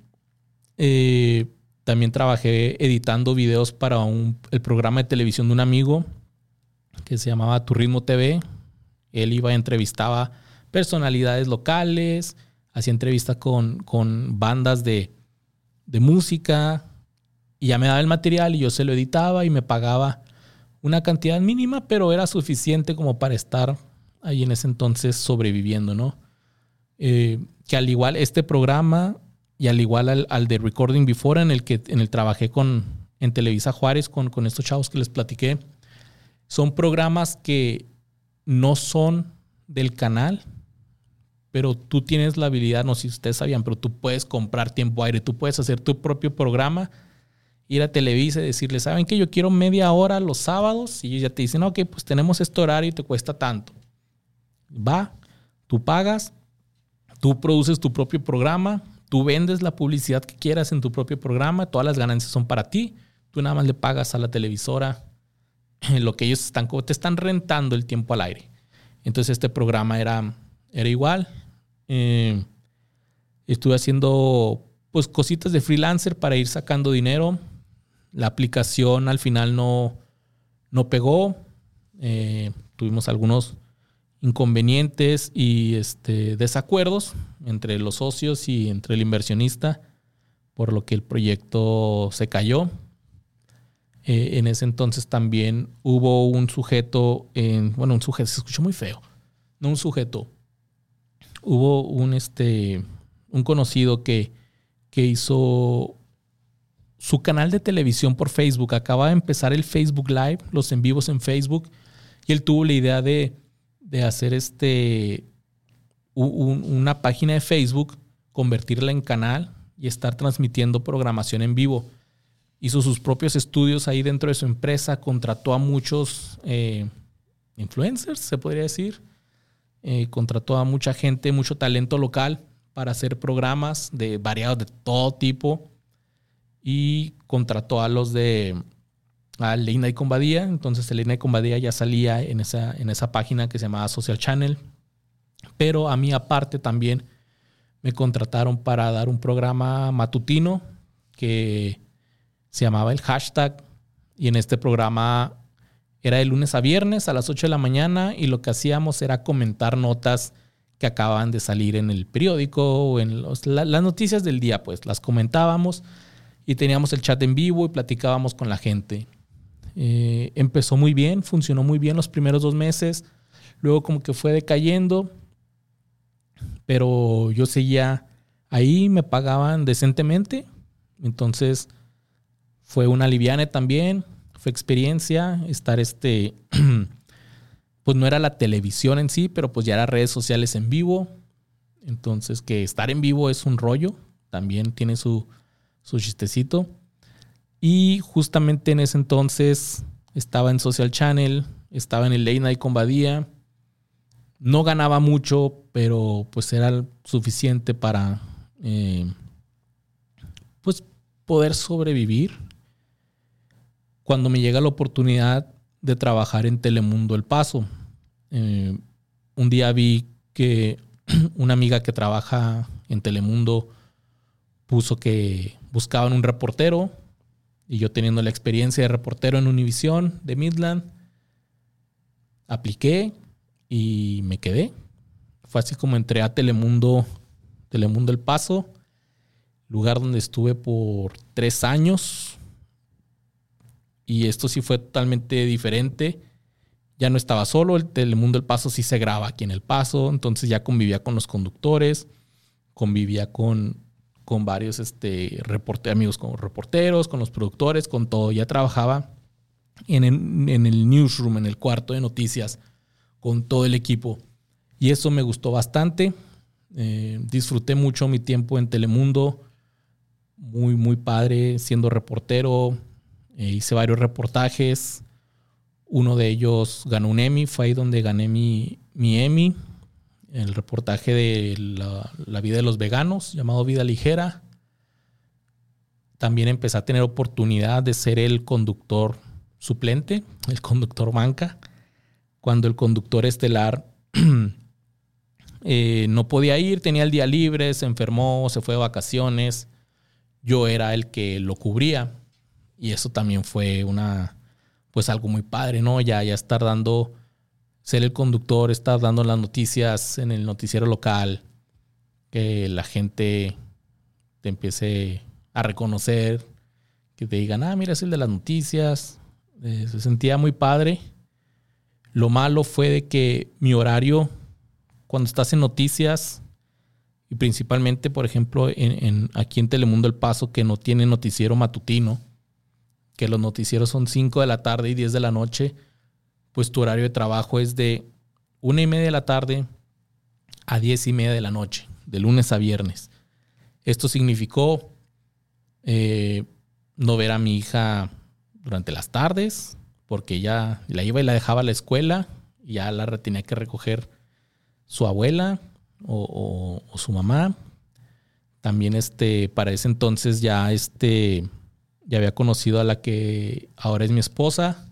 S1: eh, también trabajé editando videos para un, el programa de televisión de un amigo que se llamaba Tu Ritmo TV. Él iba entrevistaba personalidades locales, hacía entrevistas con, con bandas de, de música, y ya me daba el material y yo se lo editaba y me pagaba una cantidad mínima, pero era suficiente como para estar ahí en ese entonces sobreviviendo, ¿no? Eh, que al igual este programa y al igual al, de Recording Before, en el que en el trabajé con, en Televisa Juárez con, con estos chavos que les platiqué, son programas que no son del canal, pero tú tienes la habilidad, no sé si ustedes sabían, pero tú puedes comprar tiempo aire, tú puedes hacer tu propio programa ir a Televisa y decirle, ¿saben que yo quiero media hora los sábados? Y ellos ya te dicen, ok, pues tenemos este horario y te cuesta tanto. Va, tú pagas, tú produces tu propio programa, tú vendes la publicidad que quieras en tu propio programa, todas las ganancias son para ti, tú nada más le pagas a la televisora lo que ellos están, te están rentando el tiempo al aire. Entonces este programa era, era igual. Eh, estuve haciendo pues cositas de freelancer para ir sacando dinero. La aplicación al final no, no pegó. Eh, tuvimos algunos inconvenientes y este, desacuerdos entre los socios y entre el inversionista, por lo que el proyecto se cayó. Eh, en ese entonces también hubo un sujeto, en, bueno, un sujeto, se escuchó muy feo, no un sujeto, hubo un, este, un conocido que, que hizo su canal de televisión por Facebook. Acaba de empezar el Facebook Live, los en vivos en Facebook, y él tuvo la idea de, hacer este, una página de Facebook, convertirla en canal y estar transmitiendo programación en vivo. Hizo sus propios estudios ahí dentro de su empresa, contrató a muchos eh, influencers, se podría decir. Eh, contrató a mucha gente, mucho talento local para hacer programas de variados de todo tipo y contrató a los de a y Combadía. Entonces Leina y Combadía ya salía en esa, en esa página que se llamaba Social Channel. Pero a mí aparte también me contrataron para dar un programa matutino que se llamaba el hashtag. Y en este programa era de lunes a viernes a las 8 de la mañana y lo que hacíamos era comentar notas que acababan de salir en el periódico o en las noticias del día, pues las comentábamos y teníamos el chat en vivo y platicábamos con la gente. Eh, empezó muy bien, funcionó muy bien los primeros dos meses, luego como que fue decayendo, pero yo seguía ahí, me pagaban decentemente, entonces fue una liviane también, fue experiencia estar este, pues no era la televisión en sí, pero pues ya era redes sociales en vivo. Entonces que estar en vivo es un rollo, también tiene su, su chistecito. Y justamente en ese entonces estaba en Social Channel, estaba en el Late Night con Badía. No ganaba mucho, pero pues era suficiente para eh, pues poder sobrevivir. Cuando me llega la oportunidad de trabajar en Telemundo El Paso, eh, un día vi que una amiga que trabaja en Telemundo puso que buscaban un reportero y yo teniendo la experiencia de reportero en Univisión de Midland, apliqué y me quedé. Fue así como entré a Telemundo, Telemundo El Paso, lugar donde estuve por tres años. Y esto sí fue totalmente diferente. Ya no estaba solo, el Telemundo El Paso sí se graba aquí en El Paso, entonces ya convivía con los conductores, convivía con con varios este, amigos como reporteros, con los productores, con todo. Ya trabajaba en el, newsroom, en el cuarto de noticias, con todo el equipo. Y eso me gustó bastante. Eh, disfruté mucho mi tiempo en Telemundo. Muy, muy padre siendo reportero. Eh, hice varios reportajes. Uno de ellos ganó un Emmy. Fue ahí donde gané mi, mi Emmy el reportaje de la, vida de los veganos llamado Vida Ligera. También empecé a tener oportunidad de ser el conductor suplente, el conductor banca, cuando el conductor estelar eh, no podía ir, tenía el día libre, se enfermó, se fue de vacaciones. Yo era el que lo cubría y eso también fue una, pues algo muy padre, ¿no? Ya, ya estar dando ser el conductor, estar dando las noticias en el noticiero local, que la gente te empiece a reconocer, que te digan, ah, mira, es el de las noticias. Eh, se sentía muy padre. Lo malo fue de que mi horario, cuando estás en noticias, y principalmente, por ejemplo, en, aquí en Telemundo El Paso, que no tiene noticiero matutino, que los noticieros son 5 de la tarde y 10 de la noche, pues tu horario de trabajo es de una y media de la tarde a diez y media de la noche, de lunes a viernes. Esto significó eh, no ver a mi hija durante las tardes, porque ya la iba y la dejaba a la escuela, y ya la tenía que recoger su abuela o, o, su mamá. También este, para ese entonces ya, este, ya había conocido a la que ahora es mi esposa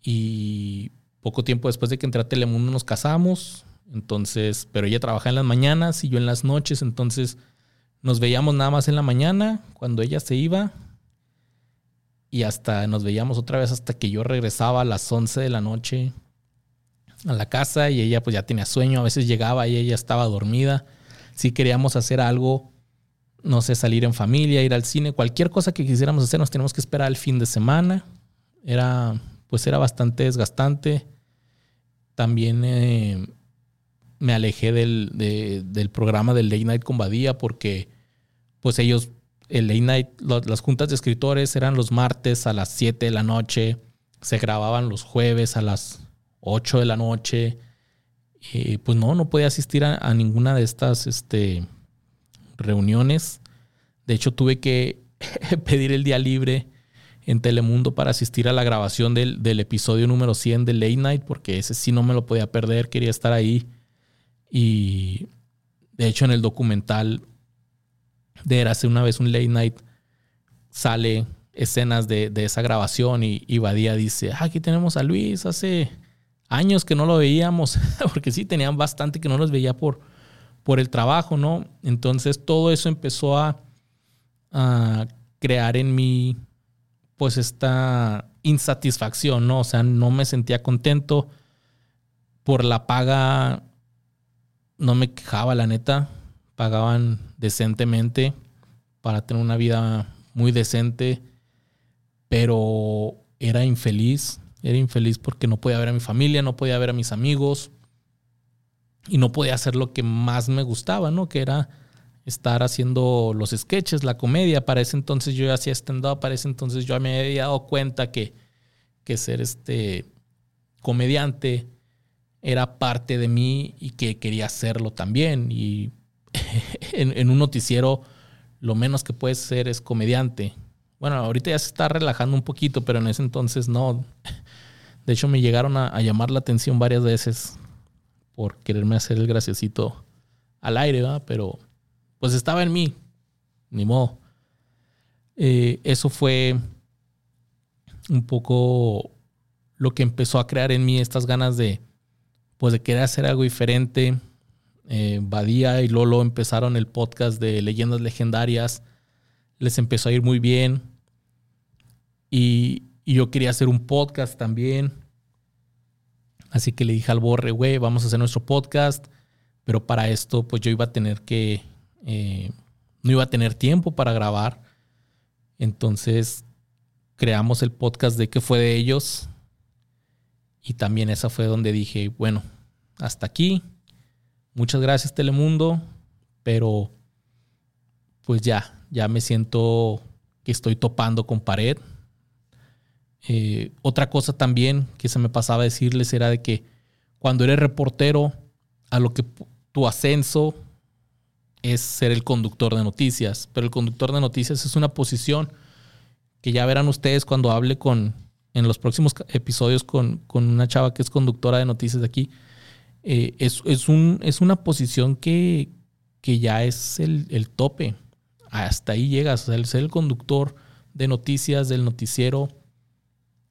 S1: y poco tiempo después de que entré a Telemundo nos casamos. Entonces, pero ella trabajaba en las mañanas y yo en las noches. Entonces nos veíamos nada más en la mañana cuando ella se iba. Y hasta nos veíamos otra vez hasta que yo regresaba a las 11 de la noche a la casa y ella pues ya tenía sueño. A veces llegaba y ella estaba dormida. Si queríamos hacer algo, no sé, salir en familia, ir al cine, cualquier cosa que quisiéramos hacer, nos teníamos que esperar el fin de semana. Era pues era bastante desgastante. También eh, me alejé del, del, programa del Late Night con Badía porque pues ellos, el Late Night, las juntas de escritores eran los martes a las 7 de la noche, se grababan los jueves a las 8 de la noche. Y pues no, no podía asistir a, ninguna de estas este, reuniones. De hecho, tuve que pedir el día libre en Telemundo para asistir a la grabación del, episodio número 100 de Late Night, porque ese sí no me lo podía perder, quería estar ahí. Y de hecho en el documental de hace una vez un Late Night sale escenas de, esa grabación y, y, Badía dice, ah, aquí tenemos a Luis, hace años que no lo veíamos, porque sí, tenían bastante que no los veía por, por el trabajo, ¿no? Entonces todo eso empezó a, crear en mí pues esta insatisfacción, ¿no? O sea, no me sentía contento por la paga, no me quejaba, la neta, pagaban decentemente para tener una vida muy decente, pero era infeliz, era infeliz porque no podía ver a mi familia, no podía ver a mis amigos y no podía hacer lo que más me gustaba, ¿no? Que era estar haciendo los sketches, la comedia. Para ese entonces yo hacía stand-up, para ese entonces yo me había dado cuenta que, que ser este comediante era parte de mí y que quería hacerlo también. Y en, un noticiero lo menos que puedes ser es comediante. Bueno, ahorita ya se está relajando un poquito, pero en ese entonces no. De hecho, me llegaron a, llamar la atención varias veces por quererme hacer el graciosito al aire, ¿verdad? Pero pues estaba en mí, ni modo. Eh, eso fue un poco lo que empezó a crear en mí estas ganas de, pues de querer hacer algo diferente. Eh, Badía y Lolo empezaron el podcast de leyendas legendarias. Les empezó a ir muy bien. Y, yo quería hacer un podcast también. Así que le dije al Borre, güey, vamos a hacer nuestro podcast. Pero para esto, pues yo iba a tener que. Eh, no iba a tener tiempo para grabar. Entonces creamos el podcast de qué fue de ellos. Y también esa fue donde dije, bueno, hasta aquí. Muchas gracias Telemundo, pero pues ya, ya me siento que estoy topando con pared. Eh, otra cosa también que se me pasaba a decirles era de que cuando eres reportero, a lo que tu ascenso es ser el conductor de noticias, pero el conductor de noticias es una posición que ya verán ustedes cuando hable con, en los próximos episodios con, una chava que es conductora de noticias de aquí. Eh, es, un, es, una posición que, que ya es el, tope. Hasta ahí llegas. el ser el conductor de noticias del noticiero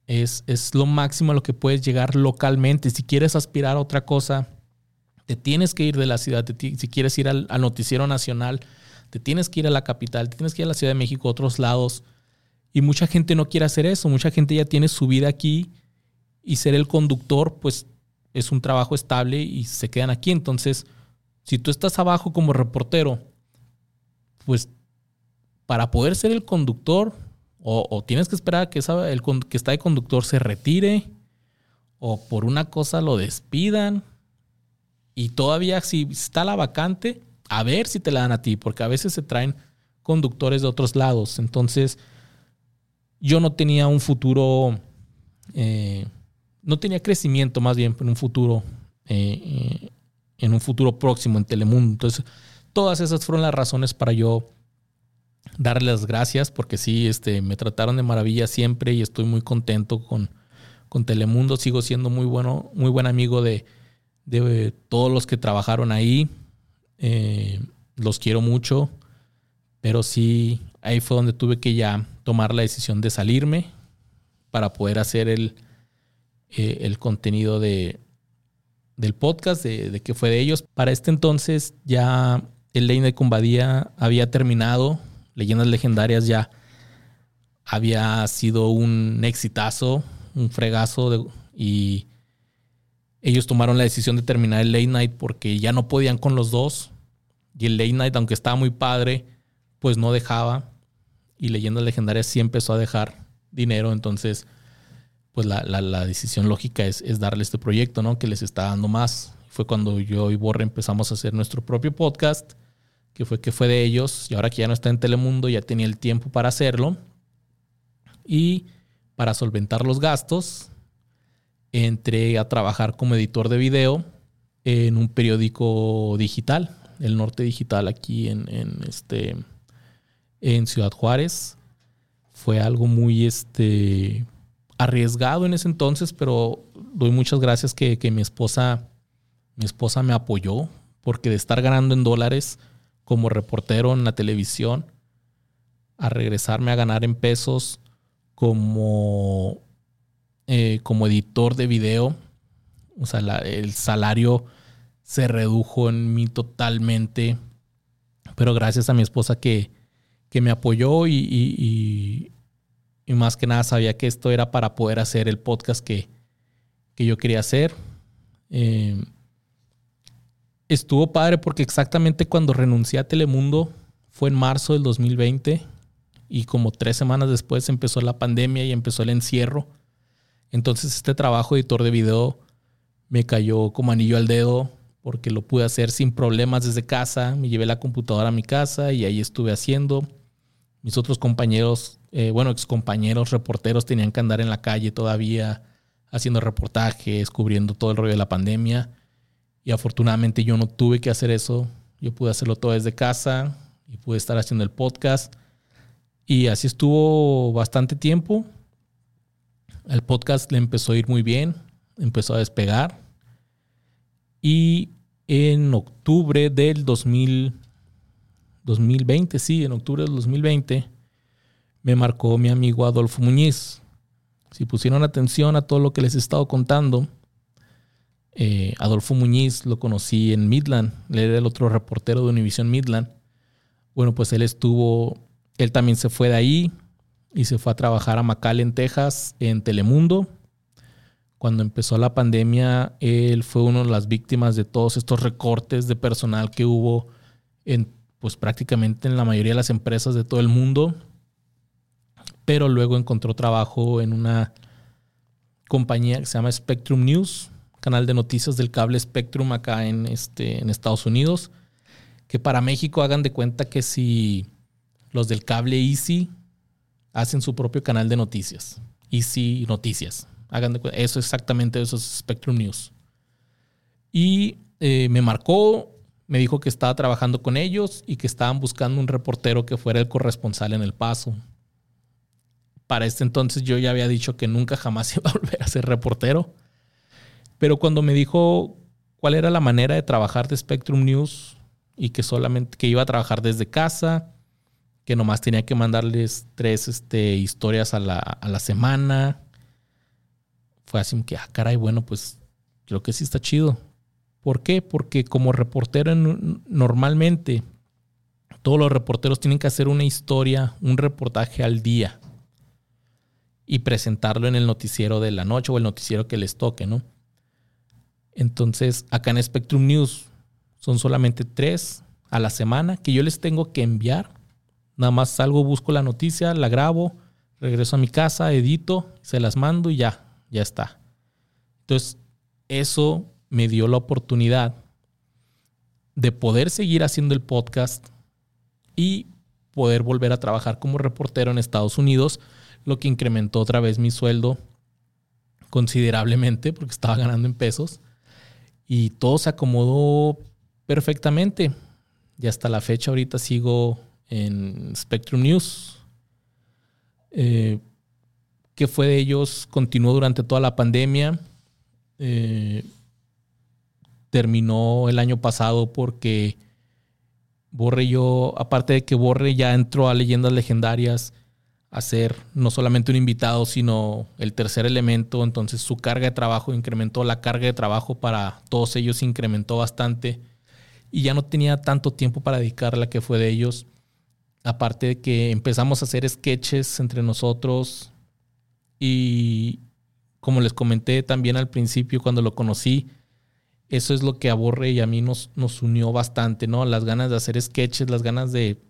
S1: es, es lo máximo a lo que puedes llegar localmente. Si quieres aspirar a otra cosa, te tienes que ir de la ciudad. si quieres ir al, al, noticiero nacional, te tienes que ir a la capital, te tienes que ir a la Ciudad de México, a otros lados. Y mucha gente no quiere hacer eso, mucha gente ya tiene su vida aquí y ser el conductor pues es un trabajo estable y se quedan aquí. Entonces, si tú estás abajo como reportero, pues para poder ser el conductor o, tienes que esperar a que el que está de conductor se retire o por una cosa lo despidan y todavía si está la vacante, a ver si te la dan a ti, porque a veces se traen conductores de otros lados. Entonces, yo no tenía un futuro, eh, no tenía crecimiento más bien en un futuro, eh, en un futuro próximo en Telemundo. Entonces, todas esas fueron las razones para yo darle las gracias, porque sí, este, me trataron de maravilla siempre y estoy muy contento con, con Telemundo. Sigo siendo muy bueno, muy buen amigo de, de todos los que trabajaron ahí. los quiero mucho, pero sí, ahí fue donde tuve que ya tomar la decisión de salirme para poder hacer el, eh, el contenido de, del podcast, de, de qué fue de ellos. Para este entonces ya el Ley de Combadía había terminado, Leyendas Legendarias ya había sido un exitazo, un fregazo y ellos tomaron la decisión de terminar el late night porque ya no podían con los dos y el late night aunque estaba muy padre pues no dejaba y Leyendas Legendarias sí empezó a dejar dinero, entonces pues la, decisión lógica es, darle este proyecto, ¿no? Que les está dando más. Fue cuando yo y Borre empezamos a hacer nuestro propio podcast, que fue que fue de ellos, y ahora que ya no está en Telemundo, ya tenía el tiempo para hacerlo. Y para solventar los gastos, entré a trabajar como editor de video en un periódico digital, el Norte Digital, aquí en, en este en Ciudad Juárez. Fue algo muy este, arriesgado en ese entonces, pero doy muchas gracias que, mi esposa mi esposa me apoyó porque de estar ganando en dólares como reportero en la televisión a regresarme a ganar en pesos como, eh, como editor de video, o sea, el salario se redujo en mí totalmente, pero gracias a mi esposa que, que me apoyó y, y, más que nada sabía que esto era para poder hacer el podcast que, que yo quería hacer. Eh, estuvo padre porque exactamente cuando renuncié a Telemundo fue en marzo del 2020 y como tres semanas después empezó la pandemia y empezó el encierro. Entonces este trabajo editor de video me cayó como anillo al dedo porque lo pude hacer sin problemas desde casa. Me llevé la computadora a mi casa y ahí estuve haciendo. Mis otros compañeros, eh, bueno, ex compañeros reporteros tenían que andar en la calle todavía haciendo reportajes, cubriendo todo el rollo de la pandemia. Y afortunadamente yo no tuve que hacer eso. Yo pude hacerlo todo desde casa y pude estar haciendo el podcast. Y así estuvo bastante tiempo. El podcast le empezó a ir muy bien, empezó a despegar. Y en octubre del 2020, sí, en octubre del 2020, me marcó mi amigo Adolfo Muñiz. Si pusieron atención a todo lo que les he estado contando, eh, Adolfo Muñiz lo conocí en Midland, él era el otro reportero de Univision Midland. Bueno, pues él estuvo, él también se fue de ahí y se fue a trabajar a McAllen, Texas, en Telemundo cuando empezó la pandemia, él fue una de las víctimas de todos estos recortes de personal que hubo en, pues prácticamente en la mayoría de las empresas de todo el mundo. Pero luego encontró trabajo en una compañía que se llama Spectrum News, canal de noticias del cable Spectrum acá en, este, en Estados Unidos. Que para México hagan de cuenta que si los del cable Easy hacen su propio canal de noticias. Easy Noticias. Hagan de eso exactamente, eso es Spectrum News. Y eh, me marcó, me dijo que estaba trabajando con ellos y que estaban buscando un reportero que fuera el corresponsal en El Paso. Para este entonces yo ya había dicho que nunca jamás iba a volver a ser reportero. Pero cuando me dijo cuál era la manera de trabajar de Spectrum News y que solamente que iba a trabajar desde casa, que nomás tenía que mandarles tres este, historias a la, a la semana, fue así que, ah, caray, bueno, pues creo que sí está chido. ¿Por qué? Porque como reportero normalmente todos los reporteros tienen que hacer una historia, un reportaje al día y presentarlo en el noticiero de la noche o el noticiero que les toque, ¿no? Entonces, acá en Spectrum News son solamente tres a la semana que yo les tengo que enviar. Nada más salgo, busco la noticia, la grabo, regreso a mi casa, edito, se las mando y ya, ya está. Entonces, eso me dio la oportunidad de poder seguir haciendo el podcast y poder volver a trabajar como reportero en Estados Unidos, lo que incrementó otra vez mi sueldo considerablemente porque estaba ganando en pesos y todo se acomodó perfectamente. Y hasta la fecha ahorita sigo en Spectrum News. Eh, que fue de ellos, continuó durante toda la pandemia. Eh, terminó el año pasado porque Borre yo, aparte de que Borre ya entró a leyendas legendarias a ser no solamente un invitado, sino el tercer elemento, entonces su carga de trabajo incrementó, la carga de trabajo para todos ellos incrementó bastante y ya no tenía tanto tiempo para dedicarle a que fue de ellos. Aparte de que empezamos a hacer sketches entre nosotros, y como les comenté también al principio cuando lo conocí, eso es lo que a Borre y a mí nos, nos unió bastante, ¿no? Las ganas de hacer sketches, las ganas de,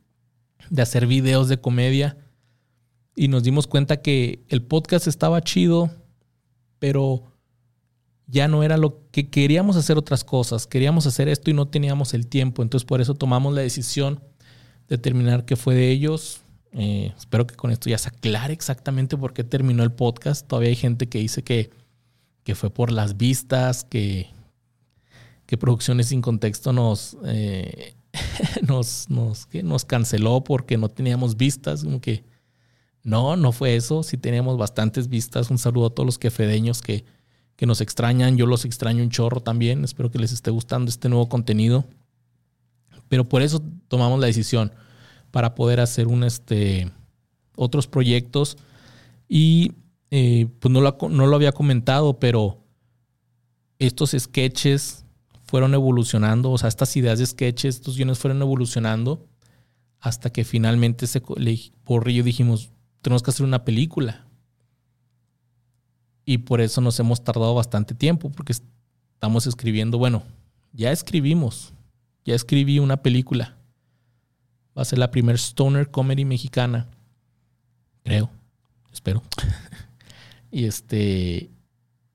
S1: de hacer videos de comedia. Y nos dimos cuenta que el podcast estaba chido, pero ya no era lo que queríamos hacer otras cosas. Queríamos hacer esto y no teníamos el tiempo. Entonces por eso tomamos la decisión de terminar que fue de ellos. Eh, espero que con esto ya se aclare exactamente por qué terminó el podcast. Todavía hay gente que dice que, que fue por las vistas, que, que Producciones Sin Contexto nos, eh, nos, nos, nos canceló porque no teníamos vistas. Como que no, no fue eso. Sí teníamos bastantes vistas. Un saludo a todos los quefedeños que, que nos extrañan. Yo los extraño un chorro también. Espero que les esté gustando este nuevo contenido. Pero por eso tomamos la decisión para poder hacer un, este, otros proyectos. Y eh, pues no lo, no lo había comentado, pero estos sketches fueron evolucionando, o sea, estas ideas de sketches, estos guiones fueron evolucionando hasta que finalmente se, por ello dijimos, tenemos que hacer una película. Y por eso nos hemos tardado bastante tiempo, porque estamos escribiendo, bueno, ya escribimos, ya escribí una película. Va a ser la primer stoner comedy mexicana. Creo. Espero. y este.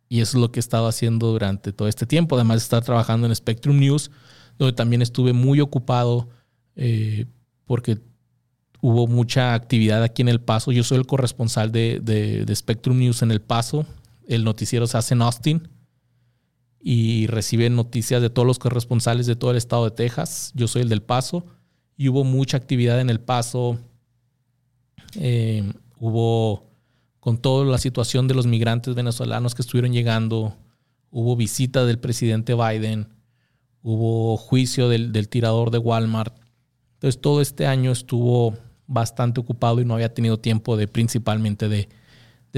S1: Y eso es lo que he estado haciendo durante todo este tiempo. Además de estar trabajando en Spectrum News, donde también estuve muy ocupado eh, porque hubo mucha actividad aquí en El Paso. Yo soy el corresponsal de, Spectrum News en El Paso. El noticiero se hace en Austin y recibe noticias de todos los corresponsales de todo el estado de Texas. Yo soy el del Paso y hubo mucha actividad en El Paso. Eh, hubo con toda la situación de los migrantes venezolanos que estuvieron llegando, hubo visita del presidente Biden, hubo juicio del tirador de Walmart. Entonces todo este año estuvo bastante ocupado y no había tenido tiempo de principalmente de,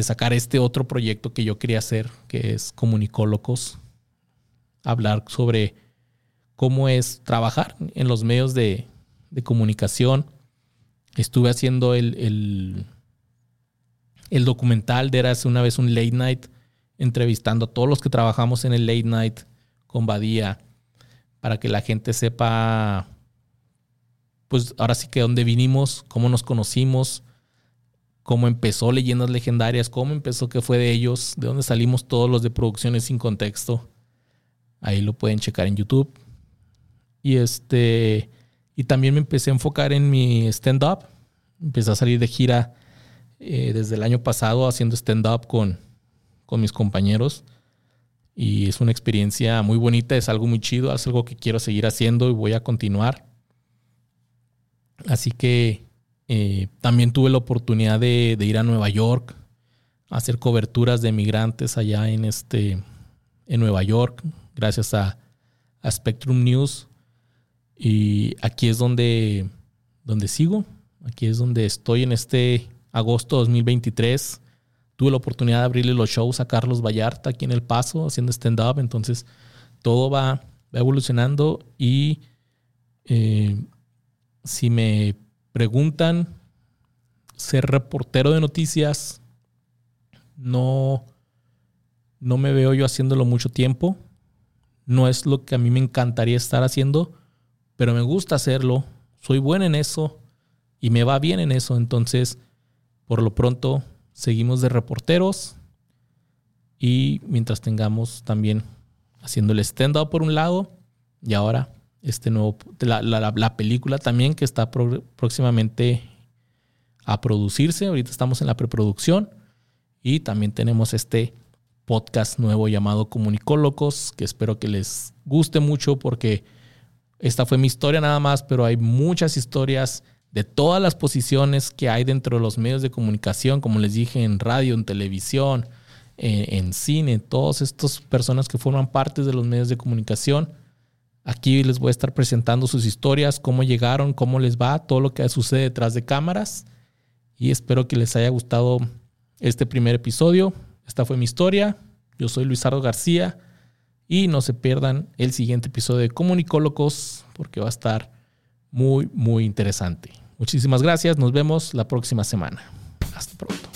S1: sacar este otro proyecto que yo quería hacer, que es Comunicólogos, hablar sobre cómo es trabajar en los medios de, comunicación. Estuve haciendo el, el, documental de hace una vez un late night, entrevistando a todos los que trabajamos en el late night con Badía, para que la gente sepa pues ahora sí que dónde vinimos, cómo nos conocimos, cómo empezó Leyendas Legendarias, cómo empezó, qué fue de ellos, de dónde salimos todos los de Producciones sin Contexto. Ahí lo pueden checar en YouTube. Y este y también me empecé a enfocar en mi stand-up. Empecé a salir de gira eh, desde el año pasado haciendo stand-up con, con mis compañeros. Y es una experiencia muy bonita, es algo muy chido, es algo que quiero seguir haciendo y voy a continuar. Así que eh, también tuve la oportunidad de, ir a Nueva York, a hacer coberturas de migrantes allá en, este, en Nueva York, gracias a, Spectrum News. Y aquí es donde, donde sigo, aquí es donde estoy en este agosto 2023. Tuve la oportunidad de abrirle los shows a Carlos Vallarta aquí en El Paso, haciendo stand-up. Entonces, todo va, evolucionando y eh, si me preguntan ser reportero de noticias, no, no me veo yo haciéndolo mucho tiempo. No es lo que a mí me encantaría estar haciendo, pero me gusta hacerlo. Soy bueno en eso y me va bien en eso. Entonces, por lo pronto, seguimos de reporteros y mientras tengamos también haciendo el stand-up por un lado y ahora este nuevo, la, la, película también que está próximamente a producirse. Ahorita estamos en la preproducción y también tenemos este podcast nuevo llamado Comunicólogos, que espero que les guste mucho porque esta fue mi historia nada más, pero hay muchas historias de todas las posiciones que hay dentro de los medios de comunicación, como les dije, en radio, en televisión, en, en cine, todas estas personas que forman parte de los medios de comunicación Aquí les voy a estar presentando sus historias, cómo llegaron, cómo les va, todo lo que sucede detrás de cámaras. Y espero que les haya gustado este primer episodio. Esta fue mi historia. Yo soy Luisardo García. Y no se pierdan el siguiente episodio de Comunicólogos porque va a estar muy, muy interesante. Muchísimas gracias. Nos vemos la próxima semana. Hasta pronto.